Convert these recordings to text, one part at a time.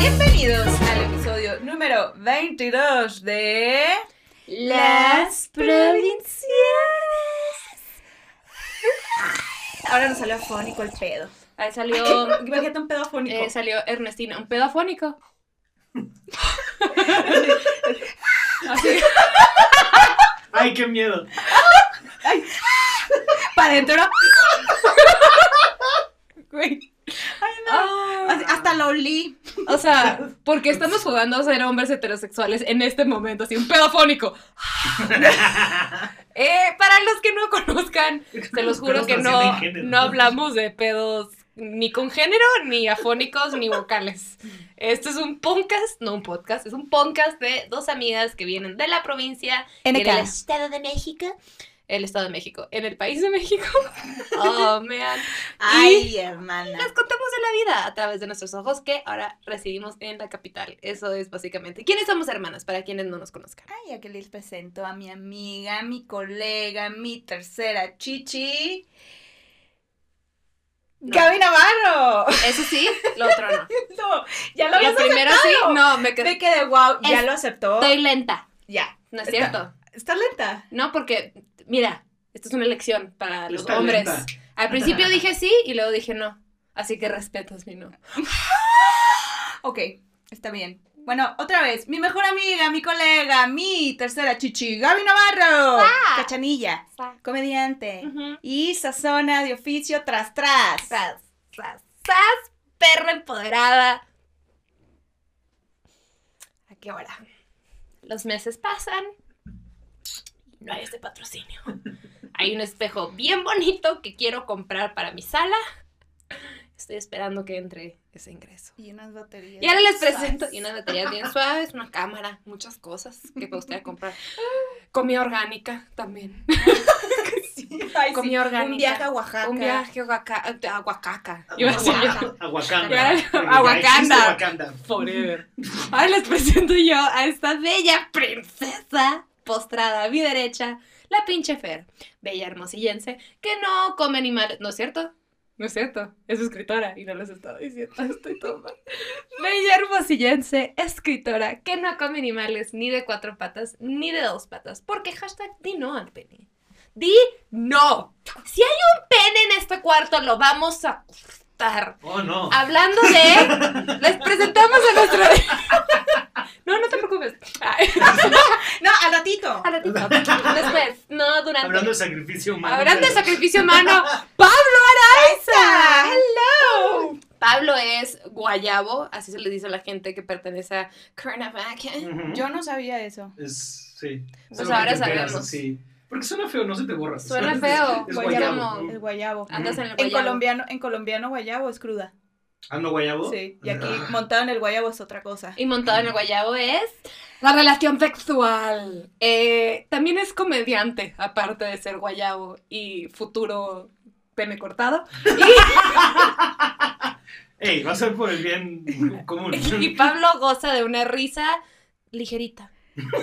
Bienvenidos al episodio número 22 de Las provincias. Ahora nos salió afónico el pedo. Ahí salió, Imagínate un pedo afónico. eh, salió Ernestina, un pedo afónico. Así. Ay, qué miedo. Para adentro. Güey. Ah. Así- Hasta lo olí. O sea, porque estamos jugando a ser hombres heterosexuales en este momento, así, un pedo afónico. Eh, para los que no conozcan, se los juro que no, no hablamos de pedos ni con género, ni afónicos, ni vocales. Esto es un podcast, no un podcast, es un podcast de dos amigas que vienen de la provincia en el Estado de México. El Estado de México. En el país de México. Oh, man. Ay, hermana. Les contamos de la vida a través de nuestros ojos que ahora residimos en la capital. Eso es básicamente. ¿Quiénes somos hermanas? Para quienes no nos conozcan. Ay, aquí les presento a mi amiga, mi colega, mi tercera chichi. No. Gaby Navarro. Eso sí, lo otro no. No, ya lo Lo habías sí, aceptado. no, me quedé. Me quedé wow, ya Es- lo aceptó. Estoy lenta. Ya. No es Está- cierto. Está lenta. No, porque, mira, esto es una elección para los Está hombres. lenta. Al principio dije sí y luego dije no. Así que respetas mi no. Ok, está bien. Bueno, otra vez, mi mejor amiga, mi colega, mi tercera chichi, Gaby Navarro. Cachanilla, comediante. Ujú. Y sazona de oficio tras tras. Sas, sas, sas, perra empoderada. ¿A qué hora? Los meses pasan. y No hay ese patrocinio. Hay un espejo bien bonito que quiero comprar para mi sala. Estoy esperando que entre ese ingreso. Y unas baterías. Y ahora les suaves. presento y unas baterías bien suaves, una cámara, muchas cosas que me gustaría comprar. Comida orgánica también. Ay, sí, comida orgánica. Un viaje a Oaxaca. Un viaje a Oaxaca. Aguacanda. Forever. Ahora les presento yo a esta bella princesa postrada a mi derecha, la pinche Fer, bella hermosillense, que no come animales, ¿no es cierto? No es cierto, es escritora y no les estaba diciendo, estoy todo mal. Bella escritora, que no come animales ni de cuatro patas ni de dos patas, porque hashtag di no al pene. Di no. Si hay un pene en este cuarto, lo vamos a Oh, no. Hablando de. Les presentamos a nuestro. No, no te preocupes. Ay, No, al ratito. al ratito. Después. No, durante. Hablando de sacrificio humano. Hablando de sacrificio humano, Pablo. Araiza. ¡Hello! Pablo es guayabo, así se le dice a la gente que pertenece a Cuernavaca. Ujú. Yo no sabía eso. Es, sí. Pues ahora sabemos. Sí. Porque suena feo, no se te borra. Suena feo, Es guayabo. guayabo. El guayabo. Andas en el En guayabo. colombiano, en colombiano guayabo es cruda. ¿Ando guayabo? Sí. Y aquí Ah. montado en el guayabo es otra cosa. Y montado en el guayabo es la relación sexual. Eh, también es comediante, aparte de ser guayabo y futuro pene cortado. Ey, va a ser por el bien común. Y Pablo goza de una risa ligerita.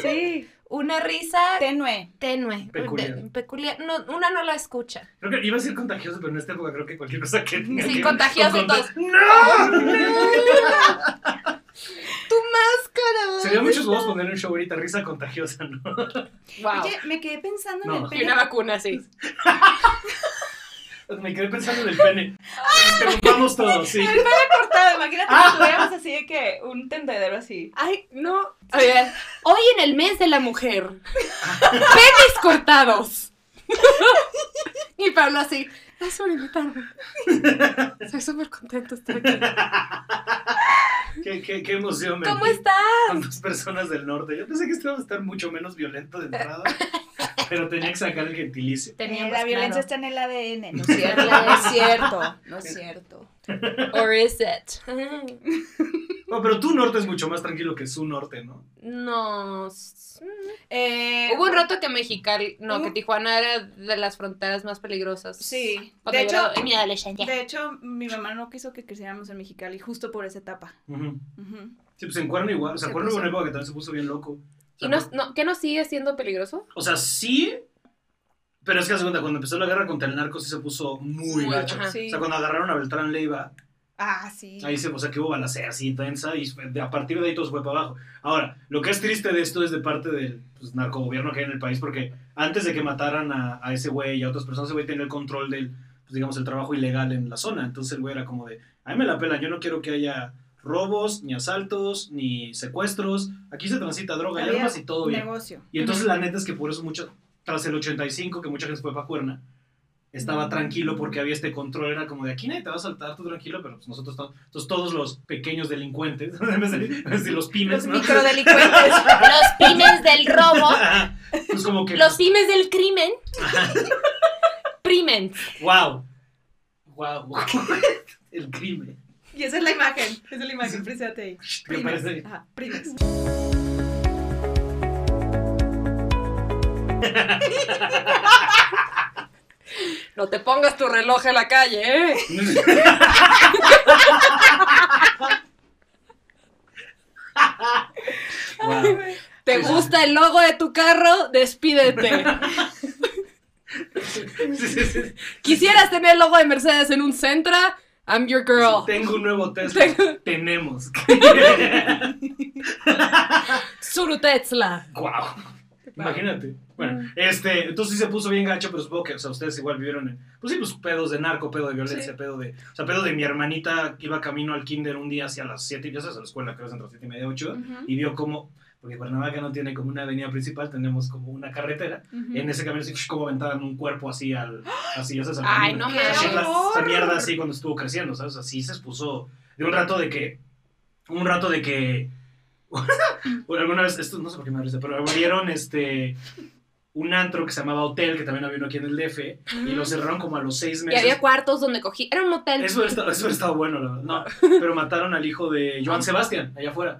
Sí. Una risa Tenue. tenue. Peculiar. de- peculiar. No, una no la escucha. Creo que iba a ser contagioso, pero en esta época creo que cualquier cosa que tenga Sí, que- contagioso con todos. conta- ¡No! Tu máscara. Sería muchos huevos poner un show ahorita, risa contagiosa, ¿no? Wow. Oye, me quedé pensando No. en el y pene. una vacuna, sí. Me quedé pensando en el pene. Interrumpamos todo, sí. El pene cortado, imagínate Ah. que tuviéramos así de que un tendedero así. Ay, no. A ver, hoy en el mes de la mujer. Penes cortados. y Pablo así. Gracias por invitarme. Estoy súper contento de estar aquí. Qué, qué, qué emoción. me ¿Cómo estás? Con dos personas del norte. Yo pensé que esto iba a estar mucho menos violento de entrada, pero tenía que sacar el gentilicio. Teníamos Eh, la violencia claro. está en el ADN. No es cierto. No es cierto. No es cierto. Or is it? No, pero tu norte es mucho más tranquilo que su norte, ¿no? No. Eh, Hubo un rato que Mexicali, no, que Tijuana era de las fronteras más peligrosas. Sí. De hecho, en mi adolescencia. de hecho, mi mamá no quiso que creciéramos en Mexicali justo por esa etapa. Ujú. Ujú. Sí, pues en Cuerno igual. O sea, Se Cuerno hubo una época que también se puso bien loco. O sea, ¿Y no, no, qué no sigue siendo peligroso? o sea, sí, Pero es que, cuenta, cuando empezó la guerra contra el narco sí se puso muy, gacho. Sí. O sea, cuando agarraron a Beltrán Leiva, Ah, sí. ahí se, o sea, que hubo balacera así tensa y a partir de ahí todo se fue para abajo. Ahora, lo que es triste de esto es de parte del pues, narcogobierno que hay en el país, porque antes de que mataran a, a ese güey y a otras personas, ese güey tenía el control del, pues, digamos, el trabajo ilegal en la zona. Entonces el güey era como de, a mí me la pela, yo no quiero que haya robos, ni asaltos, ni secuestros. Aquí se transita droga y armas y todo bien. Negocio. Y entonces la neta es que por eso mucho, tras el 85, que mucha gente fue para Cuerna, estaba tranquilo porque había este control, era como de aquí nadie te va a saltar, tú tranquilo, pero pues nosotros estamos, entonces todos los pequeños delincuentes, los pymes, Los ¿no? microdelincuentes. Los pymes del robo, pues como que, los pymes del crimen. Primen. wow, wow, el crimen. y esa es la imagen. Esa es la imagen, presente ahí. ¿Qué parece? Ajá, primes. No te pongas tu reloj en la calle, ¿eh? Wow. ¿Te gusta el logo de tu carro? Despídete. ¿Quisieras tener el logo de Mercedes en un Centra? I'm your girl. Tengo un nuevo Tesla. Tengo- Tenemos. Surutetsla. Wow. Imagínate. Bueno, este, entonces sí se puso bien gacho, pero supongo que, o sea, ustedes igual vivieron en, pues sí, pues pedos de narco, pedo de violencia, Sí. pedo de, o sea, pedo de mi hermanita que iba camino al kinder un día hacia las 7, ya sabes, a la escuela, creo que es entre las 7 y media, 8, Ujú, y vio como, porque Cuernavaca no tiene como una avenida principal, tenemos como una carretera, en ese camino así, como aventaban un cuerpo así al, así, ya sabes, al Ay, camino. no la- esa mierda así cuando estuvo creciendo, ¿sabes? Así se expuso de un rato de que, un rato de que, alguna vez, esto no sé por qué me risa, pero abrieron este, un antro que se llamaba Hotel, que también había uno aquí en el DF, y lo cerraron como a los seis Y meses. había cuartos donde cogí. Era un motel. Eso estaba, eso estaba bueno, la verdad. No, pero mataron al hijo de Joan Sebastián, allá afuera.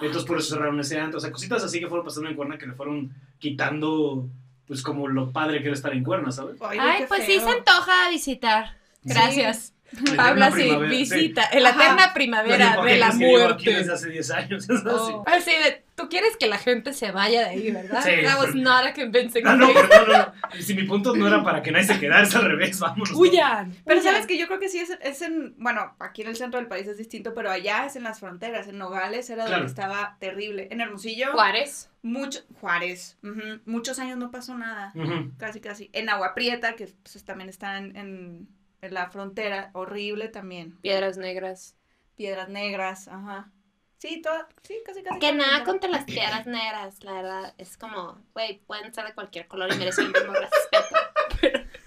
Entonces por eso cerraron ese antro. O sea, cositas así que fueron pasando en Cuerna que le fueron quitando, pues como lo padre que era estar en Cuerna, ¿sabes? Ay, pues sí se antoja visitar. Gracias. La Pabla, eterna sí, primavera, visita. En la Ajá. eterna primavera de la muerte. desde hace 10 años. es así. Oh. Así de, tú quieres que la gente se vaya de ahí, ¿verdad? Sí. That was not a convincing no, no, no. Y si mi punto no era para que nadie se quedara, es al revés, vámonos. Huyan. Pero huyan. sabes que yo creo que sí es, es en, bueno, aquí en el centro del país es distinto, pero allá es en las fronteras, en Nogales era Claro. donde estaba terrible. En Hermosillo, Juárez. mucho, Juárez, muchos años no pasó nada, casi casi. En Agua Prieta, que pues, también está en, en, en la frontera, horrible también. Piedras negras. Piedras negras, ajá. Sí, toda, sí, casi casi. Que nada contra las piedras negras, la verdad. Es como, güey, pueden ser de cualquier color y merecen el mismo respeto.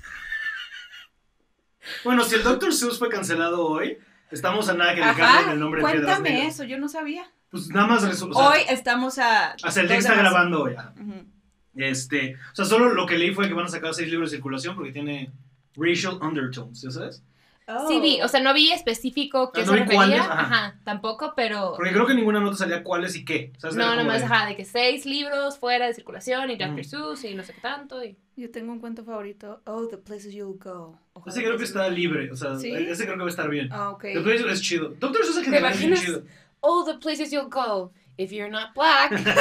Bueno, si el Dr. Seuss fue cancelado hoy, estamos a nada que le Ajá, cambien el nombre de Piedras cuéntame Negras. eso, yo no sabía. Pues nada más o sea, Hoy estamos a... O sea, el día está grabando hoy. ajá. Este, o sea, solo lo que leí fue que van a sacar seis libros de circulación porque tiene racial undertones, ¿ya sabes? Sí vi, o sea, no vi específico qué Ah, ¿no se vi refería. cuáles? Ajá. Ajá. tampoco, pero... Porque creo que ninguna nota salía cuáles y qué. ¿sabes? No, nomás, de- ajá, de que seis libros fuera de circulación y Dr. Mm. Seuss y no sé qué tanto. Y... Yo tengo un cuento favorito. Oh, the places you'll go. Ojalá Ese creo que está libre, o sea, ¿Sí? ese creo que va a estar bien. Ah, ok. El Blazer es chido. Doctor Seuss es que ¿Te también es chido. Oh, the places you'll go if you're not black. De, Dr.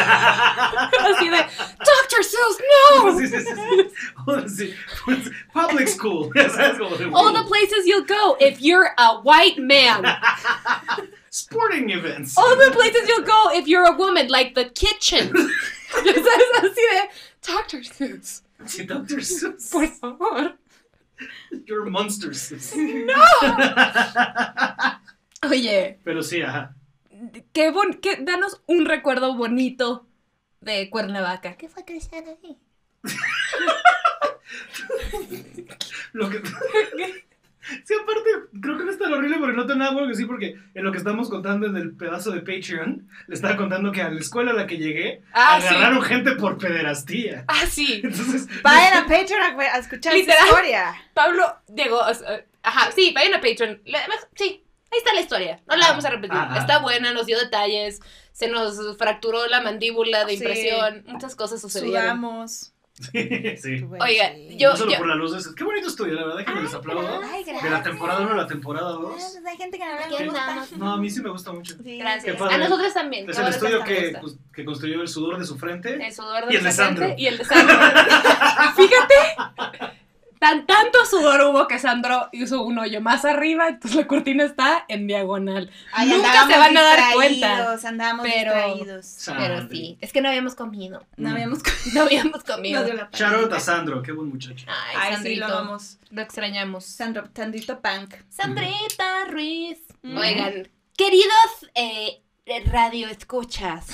Seuss, no! Public school, ya sabes, como de All the places you'll go if you're a white man. sporting events. All the places you'll go if you're a woman, like the kitchen. Ya sabes, así de, Dr. Seuss, Dr. Seuss. por favor. You're a Monster Seuss. Oye, Pero sí, ajá. Qué bon qué, danos un recuerdo bonito de Cuernavaca. ¿Qué fue crecer ahí? Lo que... Sí, aparte, creo que no es tan horrible porque no tengo nada bueno que decir porque en lo que estamos contando en el pedazo de Patreon, le estaba contando que a la escuela a la que llegué, Ah, sí. agarraron gente por pederastía. Ah, sí. Entonces, Vayan a Patreon a, escuchar esa historia. Pablo llegó. Ajá, sí, vayan a Patreon. Sí, ahí está la historia. No la Ah, vamos a repetir. ah, ah. Está buena, nos dio detalles. Se nos fracturó la mandíbula de Sí. impresión. Muchas cosas sucedieron. Sudamos. sí, sí. Oiga, yo- No solo por la luz, es- qué bonito estudio, la verdad, que me les aplaudo. Ay, De la temporada 1 a la temporada 2. Hay gente que no le gusta. No, a mí sí me gusta mucho. Sí. Gracias. A nosotros también. Es el estudio que que, construyó el sudor de su frente. El sudor de y el de nuestra Sandro. gente Y el de Sandro. Fíjate. Sudor hubo que Sandro hizo un hoyo más arriba, entonces la cortina está en diagonal. Ay, Nunca se van a dar cuenta. Andábamos Pero- distraídos. Pero sí, es que no habíamos comido. No Mm. habíamos No habíamos comido. A. Sandro, qué buen muchacho. Ay, Ay, sí, Sandrito, lo amamos. lo extrañamos. Sandro, Sandrito Punk. Sandrita Ruiz. Mm. Oigan, queridos eh, radio escuchas,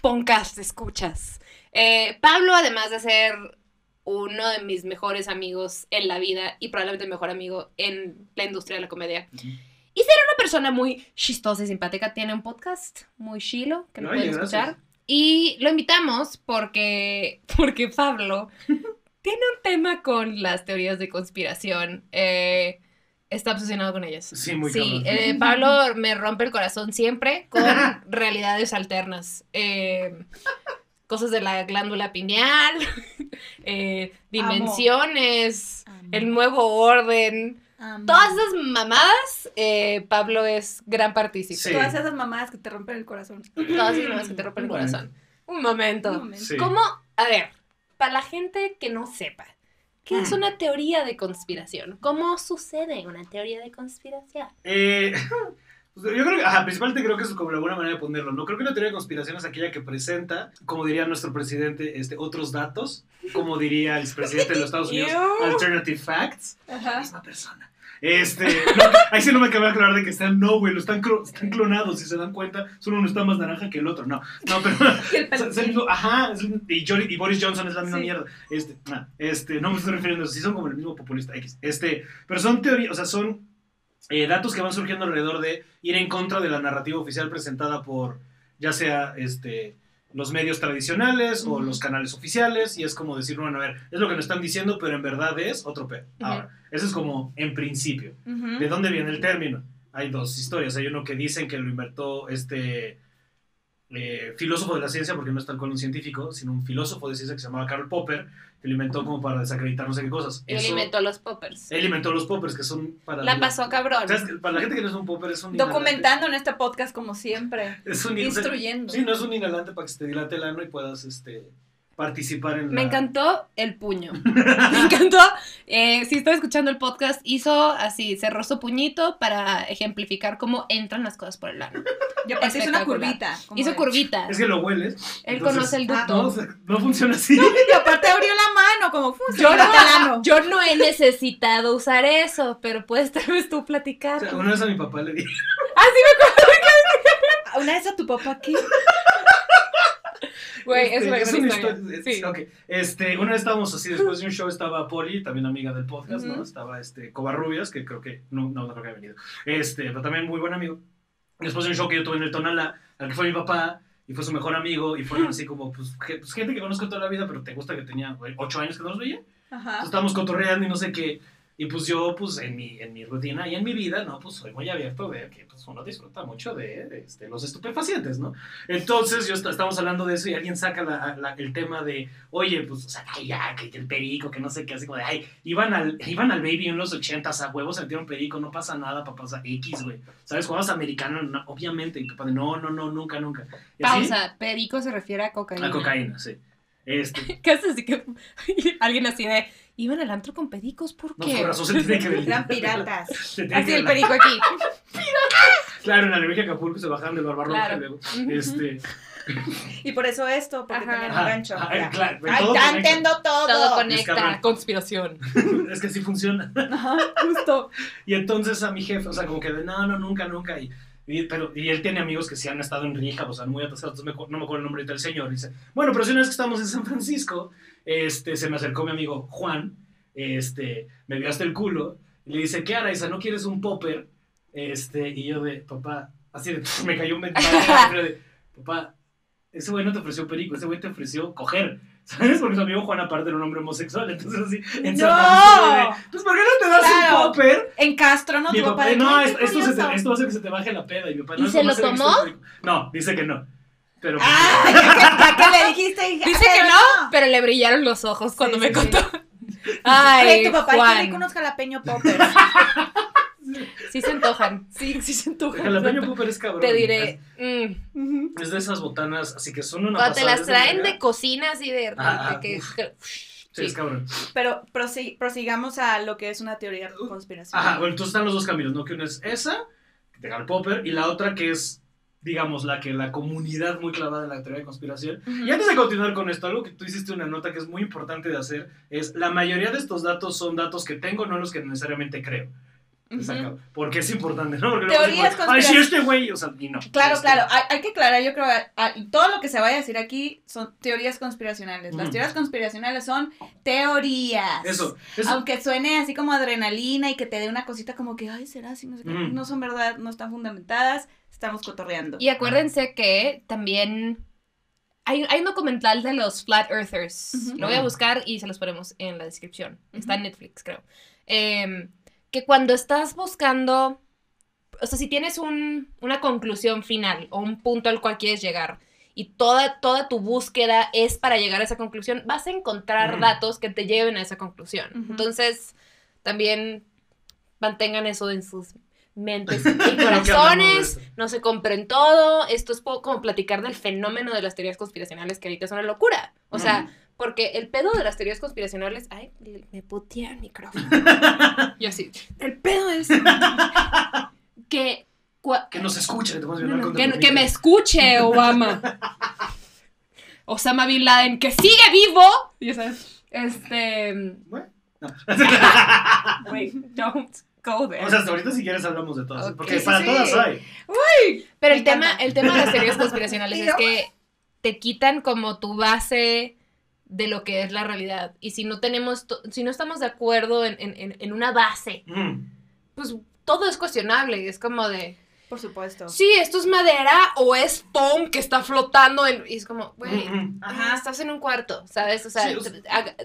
podcast escuchas. eh, Pablo, además de ser uno de mis mejores amigos en la vida y probablemente el mejor amigo en la industria de la comedia. Y ser una persona muy chistosa y simpática, tiene un podcast muy chilo que lo Oye, pueden gracias. escuchar. Y lo invitamos porque, porque Pablo tiene un tema con las teorías de conspiración. eh, está obsesionado con ellas. Sí, muy Sí, eh, Pablo me rompe el corazón siempre con realidades alternas. Eh, cosas de la glándula pineal, eh, dimensiones, Amo. el nuevo orden. Amo. Todas esas mamadas, eh, Pablo es gran partícipe. Sí. Todas esas mamadas que te rompen el corazón. Todas esas mamadas que te rompen el corazón. Un momento. Un momento. Sí. ¿Cómo? A ver, para la gente que no sepa, ¿qué es Mm. una teoría de conspiración? ¿Cómo sucede una teoría de conspiración? Eh, pues, yo creo que, ajá, principalmente creo que es como la buena manera de ponerlo, ¿no? Creo que una teoría de conspiración es aquella que presenta, como diría nuestro presidente, este, otros datos, como diría el expresidente de los Estados Unidos, alternative facts, la Ajá. misma persona. Este, no, ahí sí no me acaba de aclarar de que están, no, güey, lo están, están clonados, si se dan cuenta, solo uno está más naranja que el otro, no, no, pero, el es- mismo- ajá, es el- y, Johnny- y Boris Johnson es la misma Sí. mierda, este, ah, este, no me estoy refiriendo a eso, sí son como el mismo populista X, este, pero son teorías, o sea, son eh, datos que van surgiendo alrededor de ir en contra de la narrativa oficial presentada por ya sea este los medios tradicionales o los canales oficiales y es como decir, bueno, a ver, es lo que nos están diciendo, pero en verdad es otro pedo. Ahora, eso es como en principio. ¿De dónde viene el término? Hay dos historias. Hay uno que dicen que lo inventó este eh, filósofo de la ciencia, porque no es tal cual un científico, sino un filósofo de ciencia que se llamaba Karl Popper, que lo inventó como para desacreditar no sé qué cosas. Él Eso- inventó los poppers. él inventó los poppers, que son para... La pasó cabrón. ¿Sabes? Para la gente que no es un popper, es un Documentando en este podcast como siempre. Es un in- Instruyendo. Sí, no es un inhalante para que se te dilate el ano y puedas este, participar en Me la- encantó el puño. Me encantó. Eh, si está escuchando el podcast, hizo así, cerró su puñito para ejemplificar cómo entran las cosas por el ano. Y aparte hizo una curvita. Hizo curvita. Es que lo hueles. Él entonces- conoce el Ah, ducto. No, o funciona así. Y aparte abrió la mano, como Yo funciona el ano. no, yo no he necesitado usar eso, pero puedes tal vez tú O platicar. sea, una vez a mi papá le dije, Una vez a tu papá aquí. Güey, Este, es gran una historia. historia- es- Sí. ok. Este, una vez estábamos así, después de un show estaba Poli, también amiga del podcast, ¿no? Ujú. Estaba este, Covarrubias, que creo que, no, no, no creo que haya venido. Este, pero también muy buen amigo. Después de un show que yo tuve en el Tonala, al que fue mi papá, y fue su mejor amigo, y fueron así como, pues, pues, gente que conozco toda la vida, pero te gusta que tenía ocho años que no los veía. Ajá. Entonces estábamos cotorreando y no sé qué. Y pues yo, pues en mi, en mi rutina y en mi vida, ¿no? Pues soy muy abierto de que pues, uno disfruta mucho de, de, este, los estupefacientes, ¿no? Entonces yo est- estamos hablando de eso y alguien saca la- la- el tema de, oye, pues, o sea, ay, ya, que, que el perico, que no sé qué, así como de, ay, iban al, iban al baby en los ochentas, a huevos se metieron perico, no pasa nada, papá, o sea, X, güey. ¿Sabes? Vas americano, no, obviamente, y papá, de, no, no, no, nunca, nunca. Y así, Pausa. Perico se refiere a cocaína. A cocaína, sí. Este, ¿Qué haces? Así que alguien así de, iban al antro con pericos, ¿por no, por razón se tiene que ver. Eran piratas. Se tiene Así que el ver. perico aquí. Claro, en la Leveja Acapulco se bajaban del barbarroja Claro. y luego, este... Y por eso esto, porque Ajá. tenían un Ajá, gancho. ajá, Ya. claro, Ay, todo ya conecta. entiendo todo. Todo cabrón. conecta. Conspiración. es que así funciona. Ajá, justo. Y entonces a mi jefe, o sea, como que de no, no, nunca, nunca. Y, y- pero, y él tiene amigos que sí han estado en Rija, o sea, muy atascados. Entonces me acu- no me acuerdo el nombre del señor. Dice, bueno, pero si una vez que estamos en San Francisco, este, se me acercó mi amigo Juan, este, me vio hasta el culo, y le dice, ¿qué hará, Isa? ¿No quieres un popper? Este, y yo de, papá, así de, me cayó un mental, de, papá, ese güey no te ofreció perico, ese güey te ofreció coger. ¿Sabes? Porque su amigo Juan aparte era un hombre homosexual, entonces así, en ¡No! Pues ¿por qué no te das Claro. un popper? En Castro, ¿no? Tu papá, no, "Ay, esto, esto, se te- curioso". esto hacer que se te baje la peda. Y mi papá, ¿Y no, se lo tomó? No, dice que no. Pero pues, Ah, ya que, ya que le dijiste. hija, Dice que no, pero le brillaron los ojos cuando Sí, me sí, contó. Oye, Ay, tu papá, Juan. rico unos jalapeño poppers. Sí se antojan. Sí, sí se antojan. el jalapeño popper es cabrón. Te diré. mm, Ujú. Es, es de esas botanas, así que son una Cuando te las es de traen verga. de cocina así de, Ah, de que uf. Sí, es cabrón. Pero prosi- prosigamos a lo que es una teoría de conspiración. Ajá, bueno, entonces están los dos caminos, ¿no? Que una es esa, de Karl Popper, y la otra que es, digamos, la que la comunidad muy clavada en la teoría de conspiración. Y antes de continuar con esto, algo que tú hiciste una nota que es muy importante de hacer es la mayoría de estos datos son datos que tengo, no los que necesariamente creo. Porque es importante, ¿no? Porque luego Teorías decimos, Ay, sí, este güey, o sea, y no. Claro, Este- claro, hay, hay que aclarar, yo creo, a- a- todo lo que se vaya a decir aquí son teorías conspiracionales. Las Ujú. teorías conspiracionales son teorías. Eso, eso. Aunque suene así como adrenalina y que te dé una cosita como que, ay, será así, no sé qué. Ujú. No son verdad, no están fundamentadas, estamos cotorreando. Y acuérdense que también hay, hay un documental de los Flat Earthers. Lo voy a buscar y se los ponemos en la descripción. Está en Netflix, creo. Em, que cuando estás buscando, o sea, si tienes un- una conclusión final o un punto al cual quieres llegar y toda, toda tu búsqueda es para llegar a esa conclusión, vas a encontrar Ujú. datos que te lleven a esa conclusión. Entonces, también mantengan eso en sus mentes y corazones no se compren todo. Esto es como platicar del fenómeno de las teorías conspiracionales que ahorita es una locura. O sea, porque el pedo de las teorías conspiracionales. Ay, me putea el micrófono. Yo así. El pedo es que. cua- Que nos escuche, que te no, que, que me escuche, Obama. Osama Bin Laden, que sigue vivo. Ya sabes. Este. Bueno, no. Wait, don't go there. O sea, hasta ahorita si quieres hablamos de todas, porque sí, para sí. todas hay. Pero Me el tema, el tema de las teorías conspiracionales es que te quitan como tu base de lo que es la realidad. Y si no tenemos, si no estamos de acuerdo en, en- en- una base, Mm. pues todo es cuestionable. Es como de, Por supuesto. sí, esto es madera o es foam que está flotando en... Y es como, güey, Mm, mm. ajá, estás en un cuarto, ¿sabes? O sea, Sí,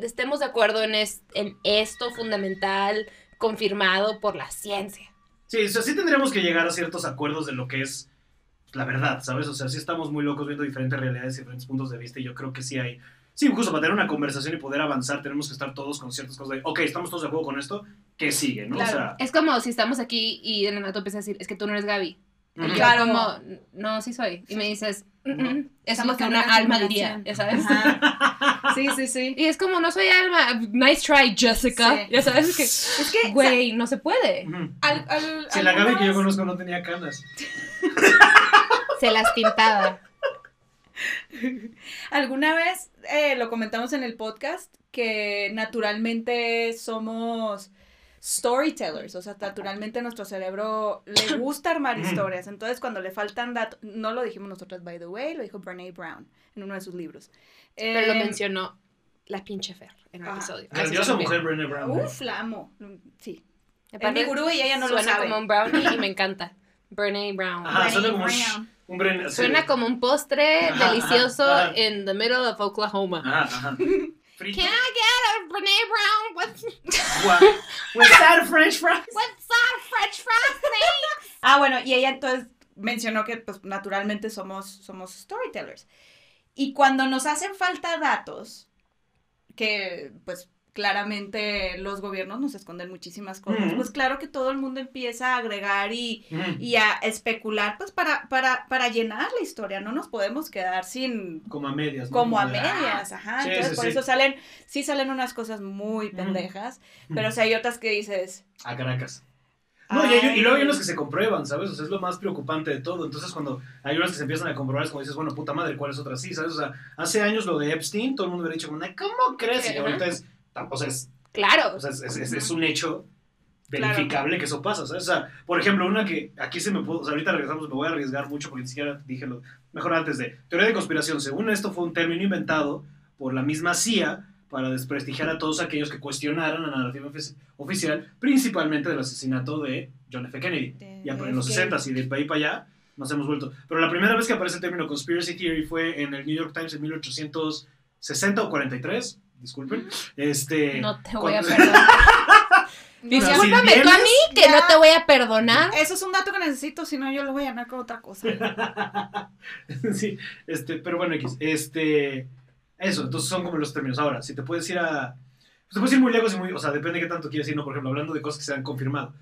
estemos de acuerdo en, es- en esto fundamental, confirmado por la ciencia. Sí, o sea, sí tendríamos que llegar a ciertos acuerdos de lo que es la verdad, ¿sabes? O sea, sí estamos muy locos viendo diferentes realidades y diferentes puntos de vista y yo creo que sí hay... Sí, justo para tener una conversación y poder avanzar tenemos que estar todos con ciertas cosas de, ok, estamos todos de acuerdo con esto, ¿qué sigue, no? Claro. O sea, Es como si estamos aquí y de la nata empieza a decir, es que tú no eres Gaby. Claro. como, no, sí soy. Y me dices, "Mm, mm, eso es Estamos lo que en una alma diría, ya sabes. Ajá. Sí, sí, sí. Y es como, no soy alma, nice try, Jessica. Sí. Ya sabes es que, Es que, güey, no se puede. Ujú. al, al, Si la Gaby que yo conozco no tenía canas. Se las pintaba. Alguna vez eh, lo comentamos en el podcast que naturalmente somos storytellers, o sea, naturalmente a nuestro cerebro le gusta armar Ujú. historias, entonces cuando le faltan datos, no lo dijimos nosotros, by the way, lo dijo Brene Brown en uno de sus libros. Pero lo Eh, mencionó la pinche Fer en el Ah. episodio. Grandiosa mujer Brené Brown. Uf, la amo, sí. Es mi gurú y ella no lo suena sabe. como un brownie y me encanta. Brene Brown. Ajá, suena como un, Brené Brown. Un Brené... sí. Suena como un postre Ajá, delicioso ajá, ajá. in the middle of Oklahoma. Ajá, ajá. Frito. Can I get a Brene Brown with, Gua- With that French fries. with some French fries, please? Ah, bueno, y ella entonces mencionó que pues naturalmente somos, somos storytellers. Y cuando nos hacen falta datos, que pues claramente los gobiernos nos esconden muchísimas cosas, pues claro que todo el mundo empieza a agregar y, Mm. y a especular pues para, para, para llenar la historia, no nos podemos quedar sin... Como a medias. ¿no? Como a de, ah, medias, ajá. Sí, Entonces, sí, por sí. eso salen, sí salen unas cosas muy pendejas, pero o sea, hay otras que dices, A Caracas. No, y, hay- y luego hay Ay. unos que se comprueban, ¿sabes? O sea, es lo más preocupante de todo. Entonces, cuando hay unos que se empiezan a comprobar, es como dices, bueno, puta madre, ¿cuál es otra sí? ¿Sabes? O sea, hace años lo de Epstein, todo el mundo hubiera dicho, como, ¿cómo crees? Y ahorita es, o sea, es, Claro. o sea, es, es- es- un hecho verificable que eso pasa, ¿sabes? O sea, por ejemplo, una que aquí se me pudo, o sea, ahorita regresamos, me voy a arriesgar mucho porque ni siquiera dije lo mejor antes de teoría de conspiración. Según esto, fue un término inventado por la misma CIA para desprestigiar a todos aquellos que cuestionaran la narrativa ofici- oficial, principalmente del asesinato de John F. Kennedy. De- Ya en los FK. 60 y de ahí para allá nos hemos vuelto. Pero la primera vez que aparece el término conspiracy theory fue en el New York Times en 1860 o 43, disculpen. Este, No te voy a perdonar. Si Discúlpame tú a mí que ya- no te voy a perdonar. Eso es un dato que necesito, si no yo lo voy a llenar con otra cosa. sí, este, pero bueno, X, este, eso, entonces son como los términos. Ahora, si te puedes ir a, pues te puedes ir muy lejos y muy, o sea, depende de qué tanto quieres ir, ¿no? Por ejemplo, hablando de cosas que se han confirmado.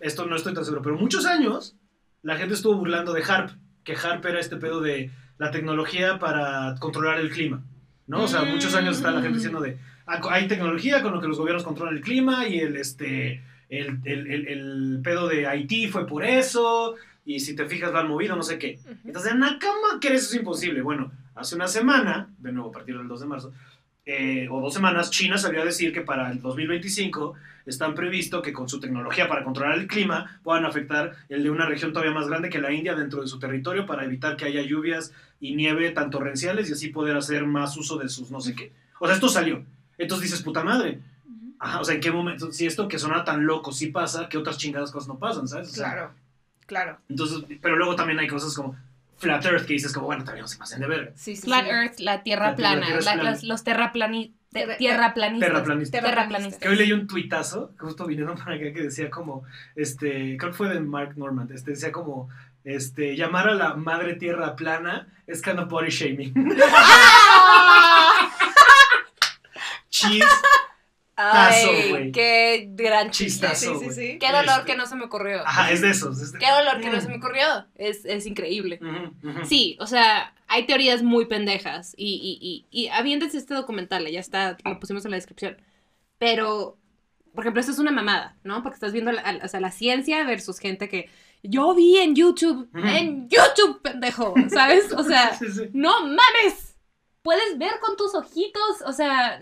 Esto no estoy tan seguro, pero muchos años la gente estuvo burlando de HARP, que HARP era este pedo de la tecnología para controlar el clima, ¿no? O sea, muchos años está la gente diciendo de, a- hay tecnología con lo que los gobiernos controlan el clima y el, este, el, el, el- el pedo de Haití fue por eso, y si te fijas lo han movido, no sé qué. Entonces, ¿cómo que eso es imposible? Bueno, hace una semana, de nuevo a partir del 2 de marzo, eh, o dos semanas, China salió a decir que para el 2025 están previsto que con su tecnología para controlar el clima puedan afectar el de una región todavía más grande que la India dentro de su territorio para evitar que haya lluvias y nieve tan torrenciales y así poder hacer más uso de sus no sé qué. O sea, esto salió. Entonces dices, puta madre. Ajá, o sea, ¿en qué momento? Si esto que suena tan loco sí pasa, ¿qué otras chingadas cosas no pasan, sabes? O sea, Claro, claro. Entonces, pero luego también hay cosas como Flat Earth que dices como, bueno, también no se pasen de verga. Sí, sí, Flat sí. Earth, la tierra La tierra- plana, tierra es la- plana. los, los terraplani- te- tierraplanistas. Terraplanista. Terraplanistas. Que hoy leí un tuitazo, justo viniendo para acá, que decía como, este, creo que fue de Mark Norman, este, decía como, este, llamar a la madre tierra plana es kind of body shaming. Chis, Tazo, Ay, güey. qué gran chiste. chistazo, Sí, sí, güey. sí. Qué dolor Este, que no se me ocurrió. Ajá, es de esos. es de- Qué dolor que no se me ocurrió. Es, es increíble. Ujú, ujú. Sí, o sea, hay teorías muy pendejas. Y, y, y, y aviéntense este documental, ya está, lo pusimos en la descripción. Pero, por ejemplo, esto es una mamada, ¿no? Porque estás viendo la, o sea, la ciencia versus gente que yo vi en YouTube. Ujú. En YouTube, pendejo, ¿sabes? O sea, Sí, sí. no mames. Puedes ver con tus ojitos, o sea,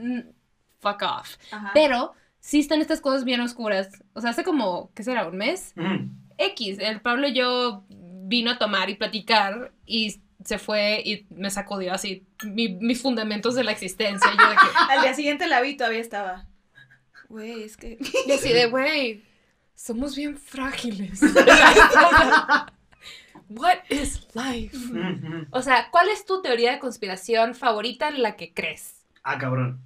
fuck off. Ajá. Pero sí están estas cosas bien oscuras. O sea, hace como, ¿qué será? ¿Un mes? Ujú. X, el Pablo y yo vino a tomar y platicar y se fue y me sacudió así mi- mis fundamentos de la existencia. Y yo de que, Al día siguiente la vi todavía estaba. Güey, es que. y así de, güey, somos bien frágiles. What is life? Ujú. O sea, ¿cuál es tu teoría de conspiración favorita en la que crees? Ah, cabrón.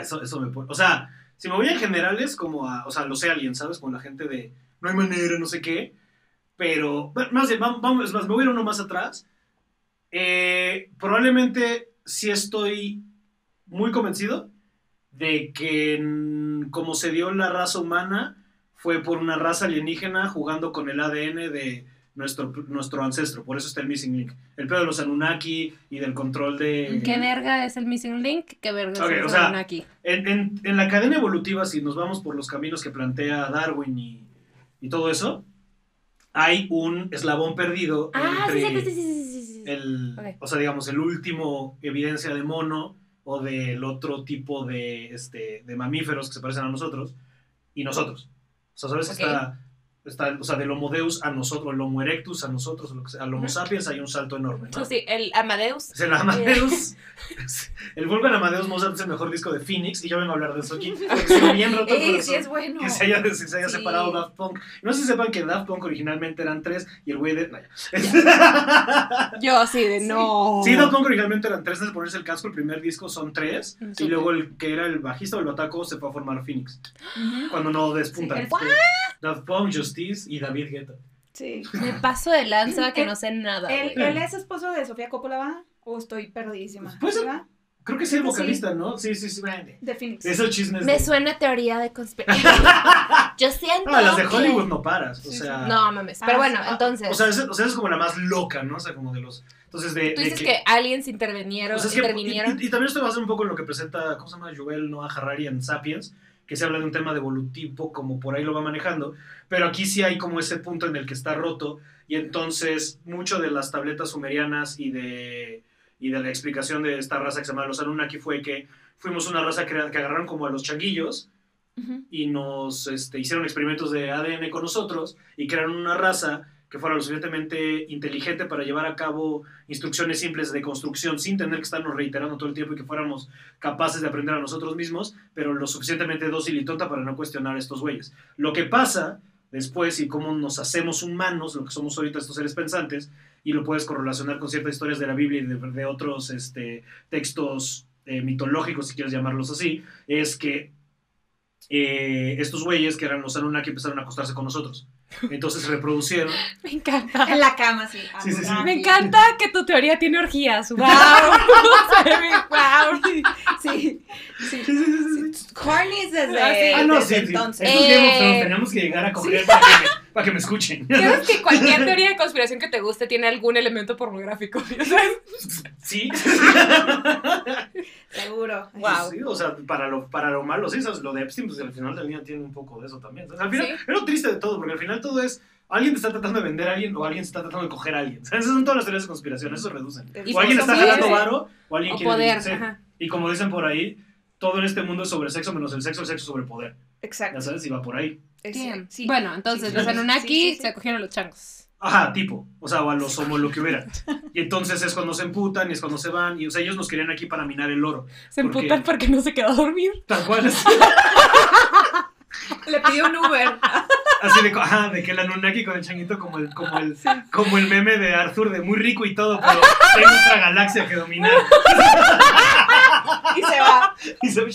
Eso, eso me pone. O sea, si me voy en generales, como a. O sea, los aliens, ¿sabes? Como la gente de. No hay manera, no sé qué. Pero. Más bien, vamos, es me voy a ir uno más atrás. Eh, probablemente sí estoy muy convencido de que como se dio la raza humana fue por una raza alienígena jugando con el ADN de nuestro, nuestro ancestro. Por eso está el Missing Link. El pedo de los Anunnaki y del control de... ¿Qué verga es el Missing Link? ¿Qué verga Ok, es el o sea, Anunnaki? En, en- en la cadena evolutiva, si nos vamos por los caminos que plantea Darwin y, y todo eso, hay un eslabón perdido Ah, entre sí, sí, sí, el, Ok. o sea, digamos, el último evidencia de mono o del otro tipo de, este, de mamíferos que se parecen a nosotros y nosotros. O sea, ¿sabes? Ok. Está, está, o sea, del Homo Deus a nosotros, el Homo erectus a nosotros, lo que sea, al Homo sapiens hay un salto enorme. ¿no? So, sí, el Amadeus. Es el Amadeus. el Wolfgang Amadeus Mozart es el mejor disco de Phoenix y yo vengo a hablar de eso aquí. Estoy bien roto ¡Ey, sí es bueno! Que se haya, se haya Sí. separado Daft Punk. No sé si sepan que Daft Punk originalmente eran tres y el güey de. no, ya. Yo así de no. Sí, Daft Punk originalmente eran tres antes de ponerse el casco. El primer disco son tres. No Y luego el que era el bajista o el bataco se fue a formar Phoenix. Cuando no despuntan. Sí, el- Daft Punk, Justice y David Guetta. Sí. Me paso de lanza que no sé nada. ¿Él, él es esposo de Sofía Coppola, va? ¿O estoy perdidísima? Pues, ¿Sí, va? Creo que sí, el Sí. vocalista, ¿no? Sí, sí, sí. De Phoenix. Esos chismes. Me de- suena teoría de conspiración. Yo siento. No, las de que- Hollywood no paras. O Sí, sí. sea. No mames. Ah, Pero bueno, sí. entonces. O sea, esa, o sea, es como la más loca, ¿no? O sea, como de los. Entonces, de. tú de dices que, aliens intervinieron. o sea, es que- y- intervinieron. y, y también esto va a ser un poco en lo que presenta, ¿cómo se llama? Joel Noah Harari en Sapiens, que se habla de un tema de evolutivo, como por ahí lo va manejando. Pero aquí sí hay como ese punto en el que está roto. Y entonces, mucho de las tabletas sumerianas y de. Y de la explicación de esta raza que se llama los Anunnaki fue que fuimos una raza que, que agarraron como a los changuillos y nos este, hicieron experimentos de ADN con nosotros y crearon una raza que fuera lo suficientemente inteligente para llevar a cabo instrucciones simples de construcción sin tener que estarnos reiterando todo el tiempo y que fuéramos capaces de aprender a nosotros mismos, pero lo suficientemente dócil y tonta para no cuestionar a estos güeyes. Lo que pasa después y cómo nos hacemos humanos, lo que somos ahorita estos seres pensantes, y lo puedes correlacionar con ciertas historias de la Biblia y de, de otros este, textos eh, mitológicos, si quieres llamarlos así, es que eh, estos güeyes, que eran los Anunnaki, empezaron a acostarse con nosotros. Entonces se reproducieron. Me encanta. En la cama, sí. Sí, sí, sí. Anunnaki. Me encanta que tu teoría tiene orgías. ¡Wow! ¡Wow! Sí, sí. Desde, Ah, sí. Ah, no, desde sí, sí. entonces. Estos Game of Thrones, Eh, teníamos que llegar a coger sí. para que para que me escuchen. ¿Sabes que cualquier teoría de conspiración que te guste tiene algún elemento pornográfico? ¿Sabes? Sí. Seguro. Wow. Sí, o sea, para lo, para lo malo, sí, ¿sabes? Lo de Epstein, pues al final del día tiene un poco de eso también. Al final, Sí. es lo triste de todo, porque al final todo es, alguien te está tratando de vender a alguien o alguien está tratando de coger a alguien. ¿Sabes? Esas son todas las teorías de conspiración, eso reducen. O alguien está ganando varo, o alguien O quiere... poder. Y como dicen por ahí, todo en este mundo es sobre sexo, menos el sexo, el sexo sobre poder. Exacto. Ya sabes, va por ahí. Sí. Bueno, entonces Sí, los Anunnaki sí, sí, sí. se cogieron los changos. Ajá, tipo. O sea, o a los homo lo que hubiera. Y entonces es cuando se emputan y es cuando se van. Y o sea, ellos nos querían aquí para minar el oro. Se emputan porque no se quedó a dormir. Tal cual. es- Le pidió un Uber. Así de, ajá, de que el Anunnaki con el changuito como el, como el, como el meme de Arthur de muy rico y todo, pero hay otra galaxia que dominar. y se va. Y se ve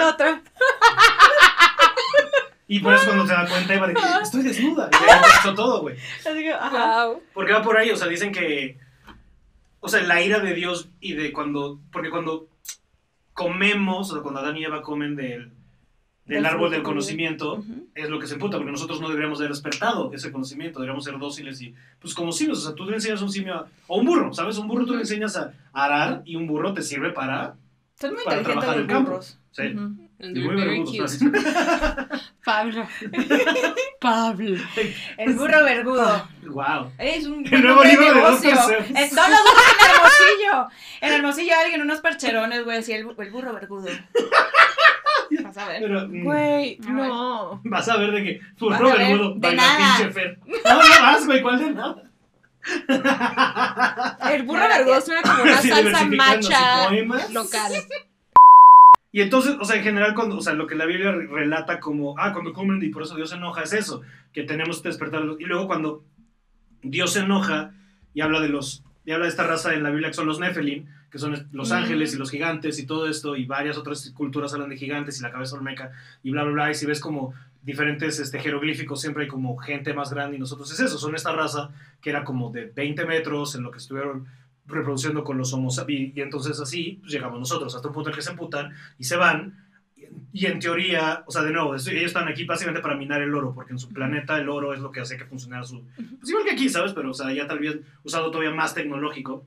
Otro. Y por eso cuando se da cuenta Eva de que estoy desnuda. Y ahí empezó todo, güey. Así que, ajá. Wow. Porque va por ahí, o sea, dicen que. O sea, la ira de Dios y de cuando. Porque cuando comemos, o sea, cuando Adán y Eva comen del, del, árbol del conocimiento, es lo que se emputa, porque nosotros no deberíamos haber despertado ese conocimiento, deberíamos ser dóciles y, pues, como simios. O sea, tú le enseñas a un simio, a- o un burro, ¿sabes? Un burro tú le enseñas a arar y un burro te sirve para. Son muy Para inteligentes trabajar los el campo. burros. Sí. Ujú. Y muy. ¿sabes? Pablo. Pablo. El burro vergudo. wow. Es un El nuevo libro de negocio. Lo busques en Hermosillo. En Hermosillo alguien, unos percherones, güey, así el, el burro vergudo. Vas a ver. Pero, mm, Güey, no. Vas a ver de que Vas burro vergudo, de nada. pinche Fer. No, no vas, güey, ¿cuál de nada? El burro vergudo suena como una salsa macha local. Y entonces, o sea, en general, cuando, o sea, lo que la Biblia re- relata como, ah, cuando comen y por eso Dios se enoja, es eso, que tenemos que despertar. Y luego cuando Dios se enoja y habla de los, y habla de esta raza en la Biblia que son los Nephilim, que son los ángeles y los gigantes y todo esto, y varias otras culturas hablan de gigantes y la cabeza olmeca y bla, bla, bla, y si ves como diferentes este, jeroglíficos, siempre hay como gente más grande y nosotros es eso, son esta raza que era como de 20 metros en lo que estuvieron reproduciendo con los homos y, y entonces así pues, llegamos nosotros hasta un punto en que se emputan y se van y, en teoría, o sea, de nuevo, ellos están aquí básicamente para minar el oro, porque en su planeta el oro es lo que hace que funcionara su... Pues igual que aquí, ¿sabes? Pero, o sea, ya tal vez usado todavía más tecnológico.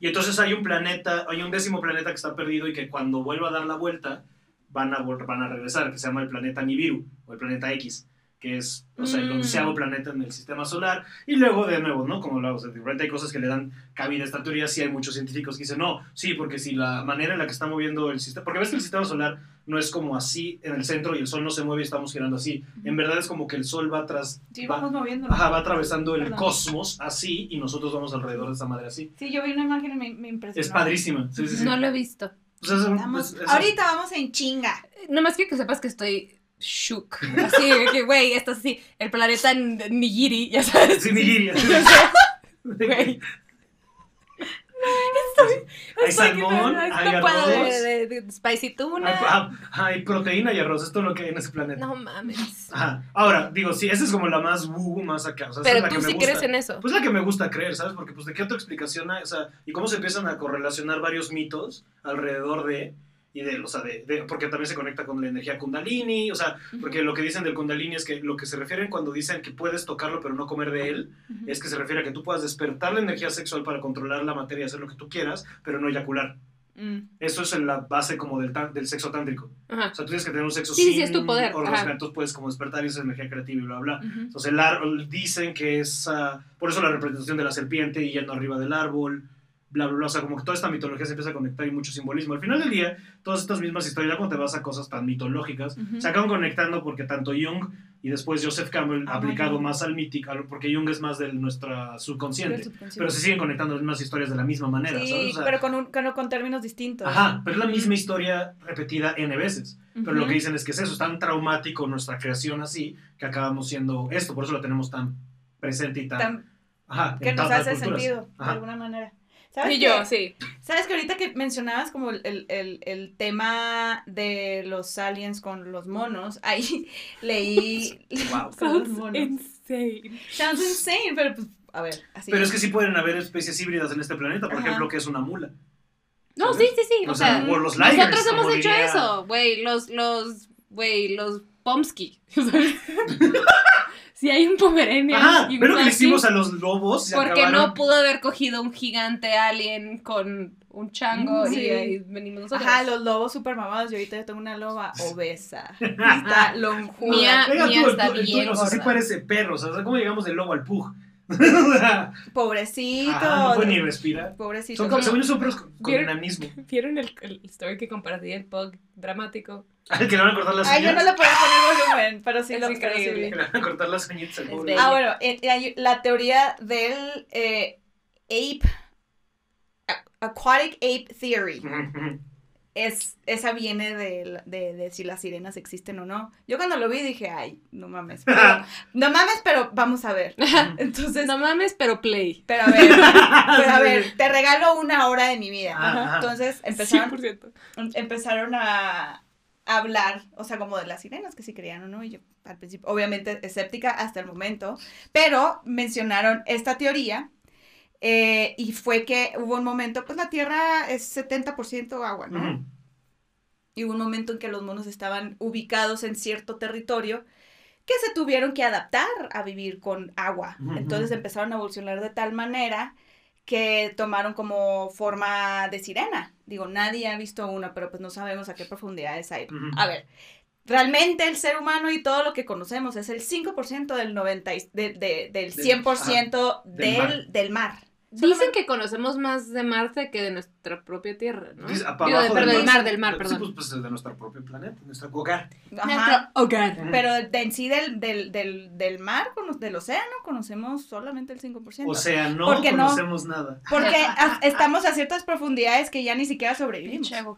Y entonces hay un planeta, hay un décimo planeta que está perdido y que cuando vuelva a dar la vuelta van a, van a regresar, que se llama el planeta Nibiru, o el planeta X, que es, o sea, el Mm. onceavo planeta en el sistema solar. Y luego, de nuevo, ¿no? Como lo hago, o sea, de repente hay cosas que le dan cabida a esta teoría, sí hay muchos científicos que dicen, no, sí, porque si la manera en la que está moviendo el sistema, porque ves que el sistema solar no es como así en el centro y el sol no se mueve y estamos girando así. En verdad es como que el sol va tras... Sí, va- vamos moviendo. Ajá, va atravesando el Perdón. cosmos así y nosotros vamos alrededor de esa madre así. Sí, yo vi una imagen y me, me impresionó. Es padrísima. Sí, sí, sí. No lo he visto. Pues es- Vamos- pues, es- ahorita vamos en chinga. Nomás quiero que sepas que estoy shook. Así que, güey, esto es así. El planeta Nigiri, ya sabes. Sí, Nigeria. Güey. Hay Estoy que salmón, hay arroz, de, de- de spicy hay, tuna. ah, hay proteína y arroz. Es todo lo que hay en ese planeta. No mames. Ajá. Ahora, digo, sí, esa es como la más woo, más acá. O sea, esa es Pero la tú que me sí gusta. crees en eso. Pues la que me gusta creer, ¿sabes? Porque pues de qué otra explicación hay, o sea, y cómo se empiezan a correlacionar varios mitos alrededor de, y de, o sea, de, de- porque también se conecta con la energía kundalini, o sea, porque lo que dicen del kundalini es que lo que se refieren cuando dicen que puedes tocarlo pero no comer de él, es que se refiere a que tú puedas despertar la energía sexual para controlar la materia y hacer lo que tú quieras, pero no eyacular. Mm. Eso es en la base como del, del sexo tántrico. Ajá. O sea, tú tienes que tener un sexo Sí, sí, sin es tu poder, orgasmo, entonces puedes como despertar esa energía creativa y bla, bla. Ujú. Entonces el árbol dicen que es ah, por eso la representación de la serpiente y yendo arriba del árbol, bla, bla, bla. O sea, como que toda esta mitología se empieza a conectar y mucho simbolismo. Al final del día, todas estas mismas historias, ya cuando te vas a cosas tan mitológicas, se acaban conectando porque tanto Jung y después Joseph Campbell Ah, aplicado más al mítico, porque Jung es más de nuestra subconsciente. Pero se siguen conectando las mismas historias de la misma manera, Sí, ¿sabes? O sea, pero con, un, con, con términos distintos. Ajá, pero es la misma historia repetida N veces. Pero lo que dicen es que es eso, es tan traumático nuestra creación así, que acabamos siendo esto, por eso lo tenemos tan presente y tan... Tan- ajá, que nos hace culturas. sentido, de alguna manera. ¿Sabes Y yo, que- sí. ¿Sabes que ahorita que mencionabas como el, el, el, tema de los aliens con los monos, ahí leí... Wow. Sounds monos. insane. Sounds insane, pero pues, a ver, así. Pero es que sí pueden haber especies híbridas en este planeta, por Ajá. ejemplo, que es una mula. No, sí, ¿Sabes? sí, sí. O, O sea, sea, o los ligers, nosotros hemos como hecho diría- eso, güey. Los, los, güey, los Pomsky. si hay un Pomeranian Ajá, y un pero que le hicimos a los lobos. Se porque acabaron. no pudo haber cogido un gigante alien con un chango y ahí venimos nosotros. Ajá, los lobos super mamados. Yo ahorita yo tengo una loba obesa. Está lonjuda. Mía- mía tú, está bien tuyo, o sea, sí gorda. parece perro. O sea, ¿cómo llegamos del lobo al pug? Pobrecito. ajá, no puede ni respirar. Pobrecito. Son, como- según yo son perros con, con ¿Vieron? enanismo. ¿Vieron el, el story que compartí el pug dramático? Al que le van a cortar las Ay, yo uñas. no le puedo poner volumen, pero sí Es lo increíble. Que le van a cortar las uñitas al Es pobre. bello. Ah, bueno, eh, eh, hay la teoría del eh, ape, aquatic ape theory. Es, esa viene de, de, de si las sirenas existen o no. Yo cuando lo vi dije, ay, no mames, pero- no mames, pero vamos a ver. Entonces, No mames, pero play. pero a ver, pero a ver, te regalo una hora de mi vida. Ajá. Entonces empezaron, 100%. empezaron a hablar, o sea, como de las sirenas, que si creían o no, y yo al principio, obviamente escéptica hasta el momento, pero mencionaron esta teoría eh, y fue que hubo un momento, pues la Tierra es 70% agua, ¿no? Y hubo un momento en que los monos estaban ubicados en cierto territorio que se tuvieron que adaptar a vivir con agua. Entonces empezaron a evolucionar de tal manera que tomaron como forma de sirena. Digo, nadie ha visto una, pero pues no sabemos a qué profundidades hay. Ujú. A ver, realmente el ser humano y todo lo que conocemos es el 5% del 90 y- de- de- del 100% del del, mar. del mar. Dicen que conocemos más de Marte que de nuestra propia Tierra, ¿no? Dice, ah, Digo, de- pero del del mar. mar, del mar, Sí, perdón. pues, pues es de nuestro propio planeta, nuestro hogar. Ajá. hogar. Pero de en sí del, del, del, del mar, del océano, conocemos solamente el 5%. O sea, no ¿Por qué no? conocemos nada. Porque a- estamos a ciertas profundidades que ya ni siquiera sobrevivimos.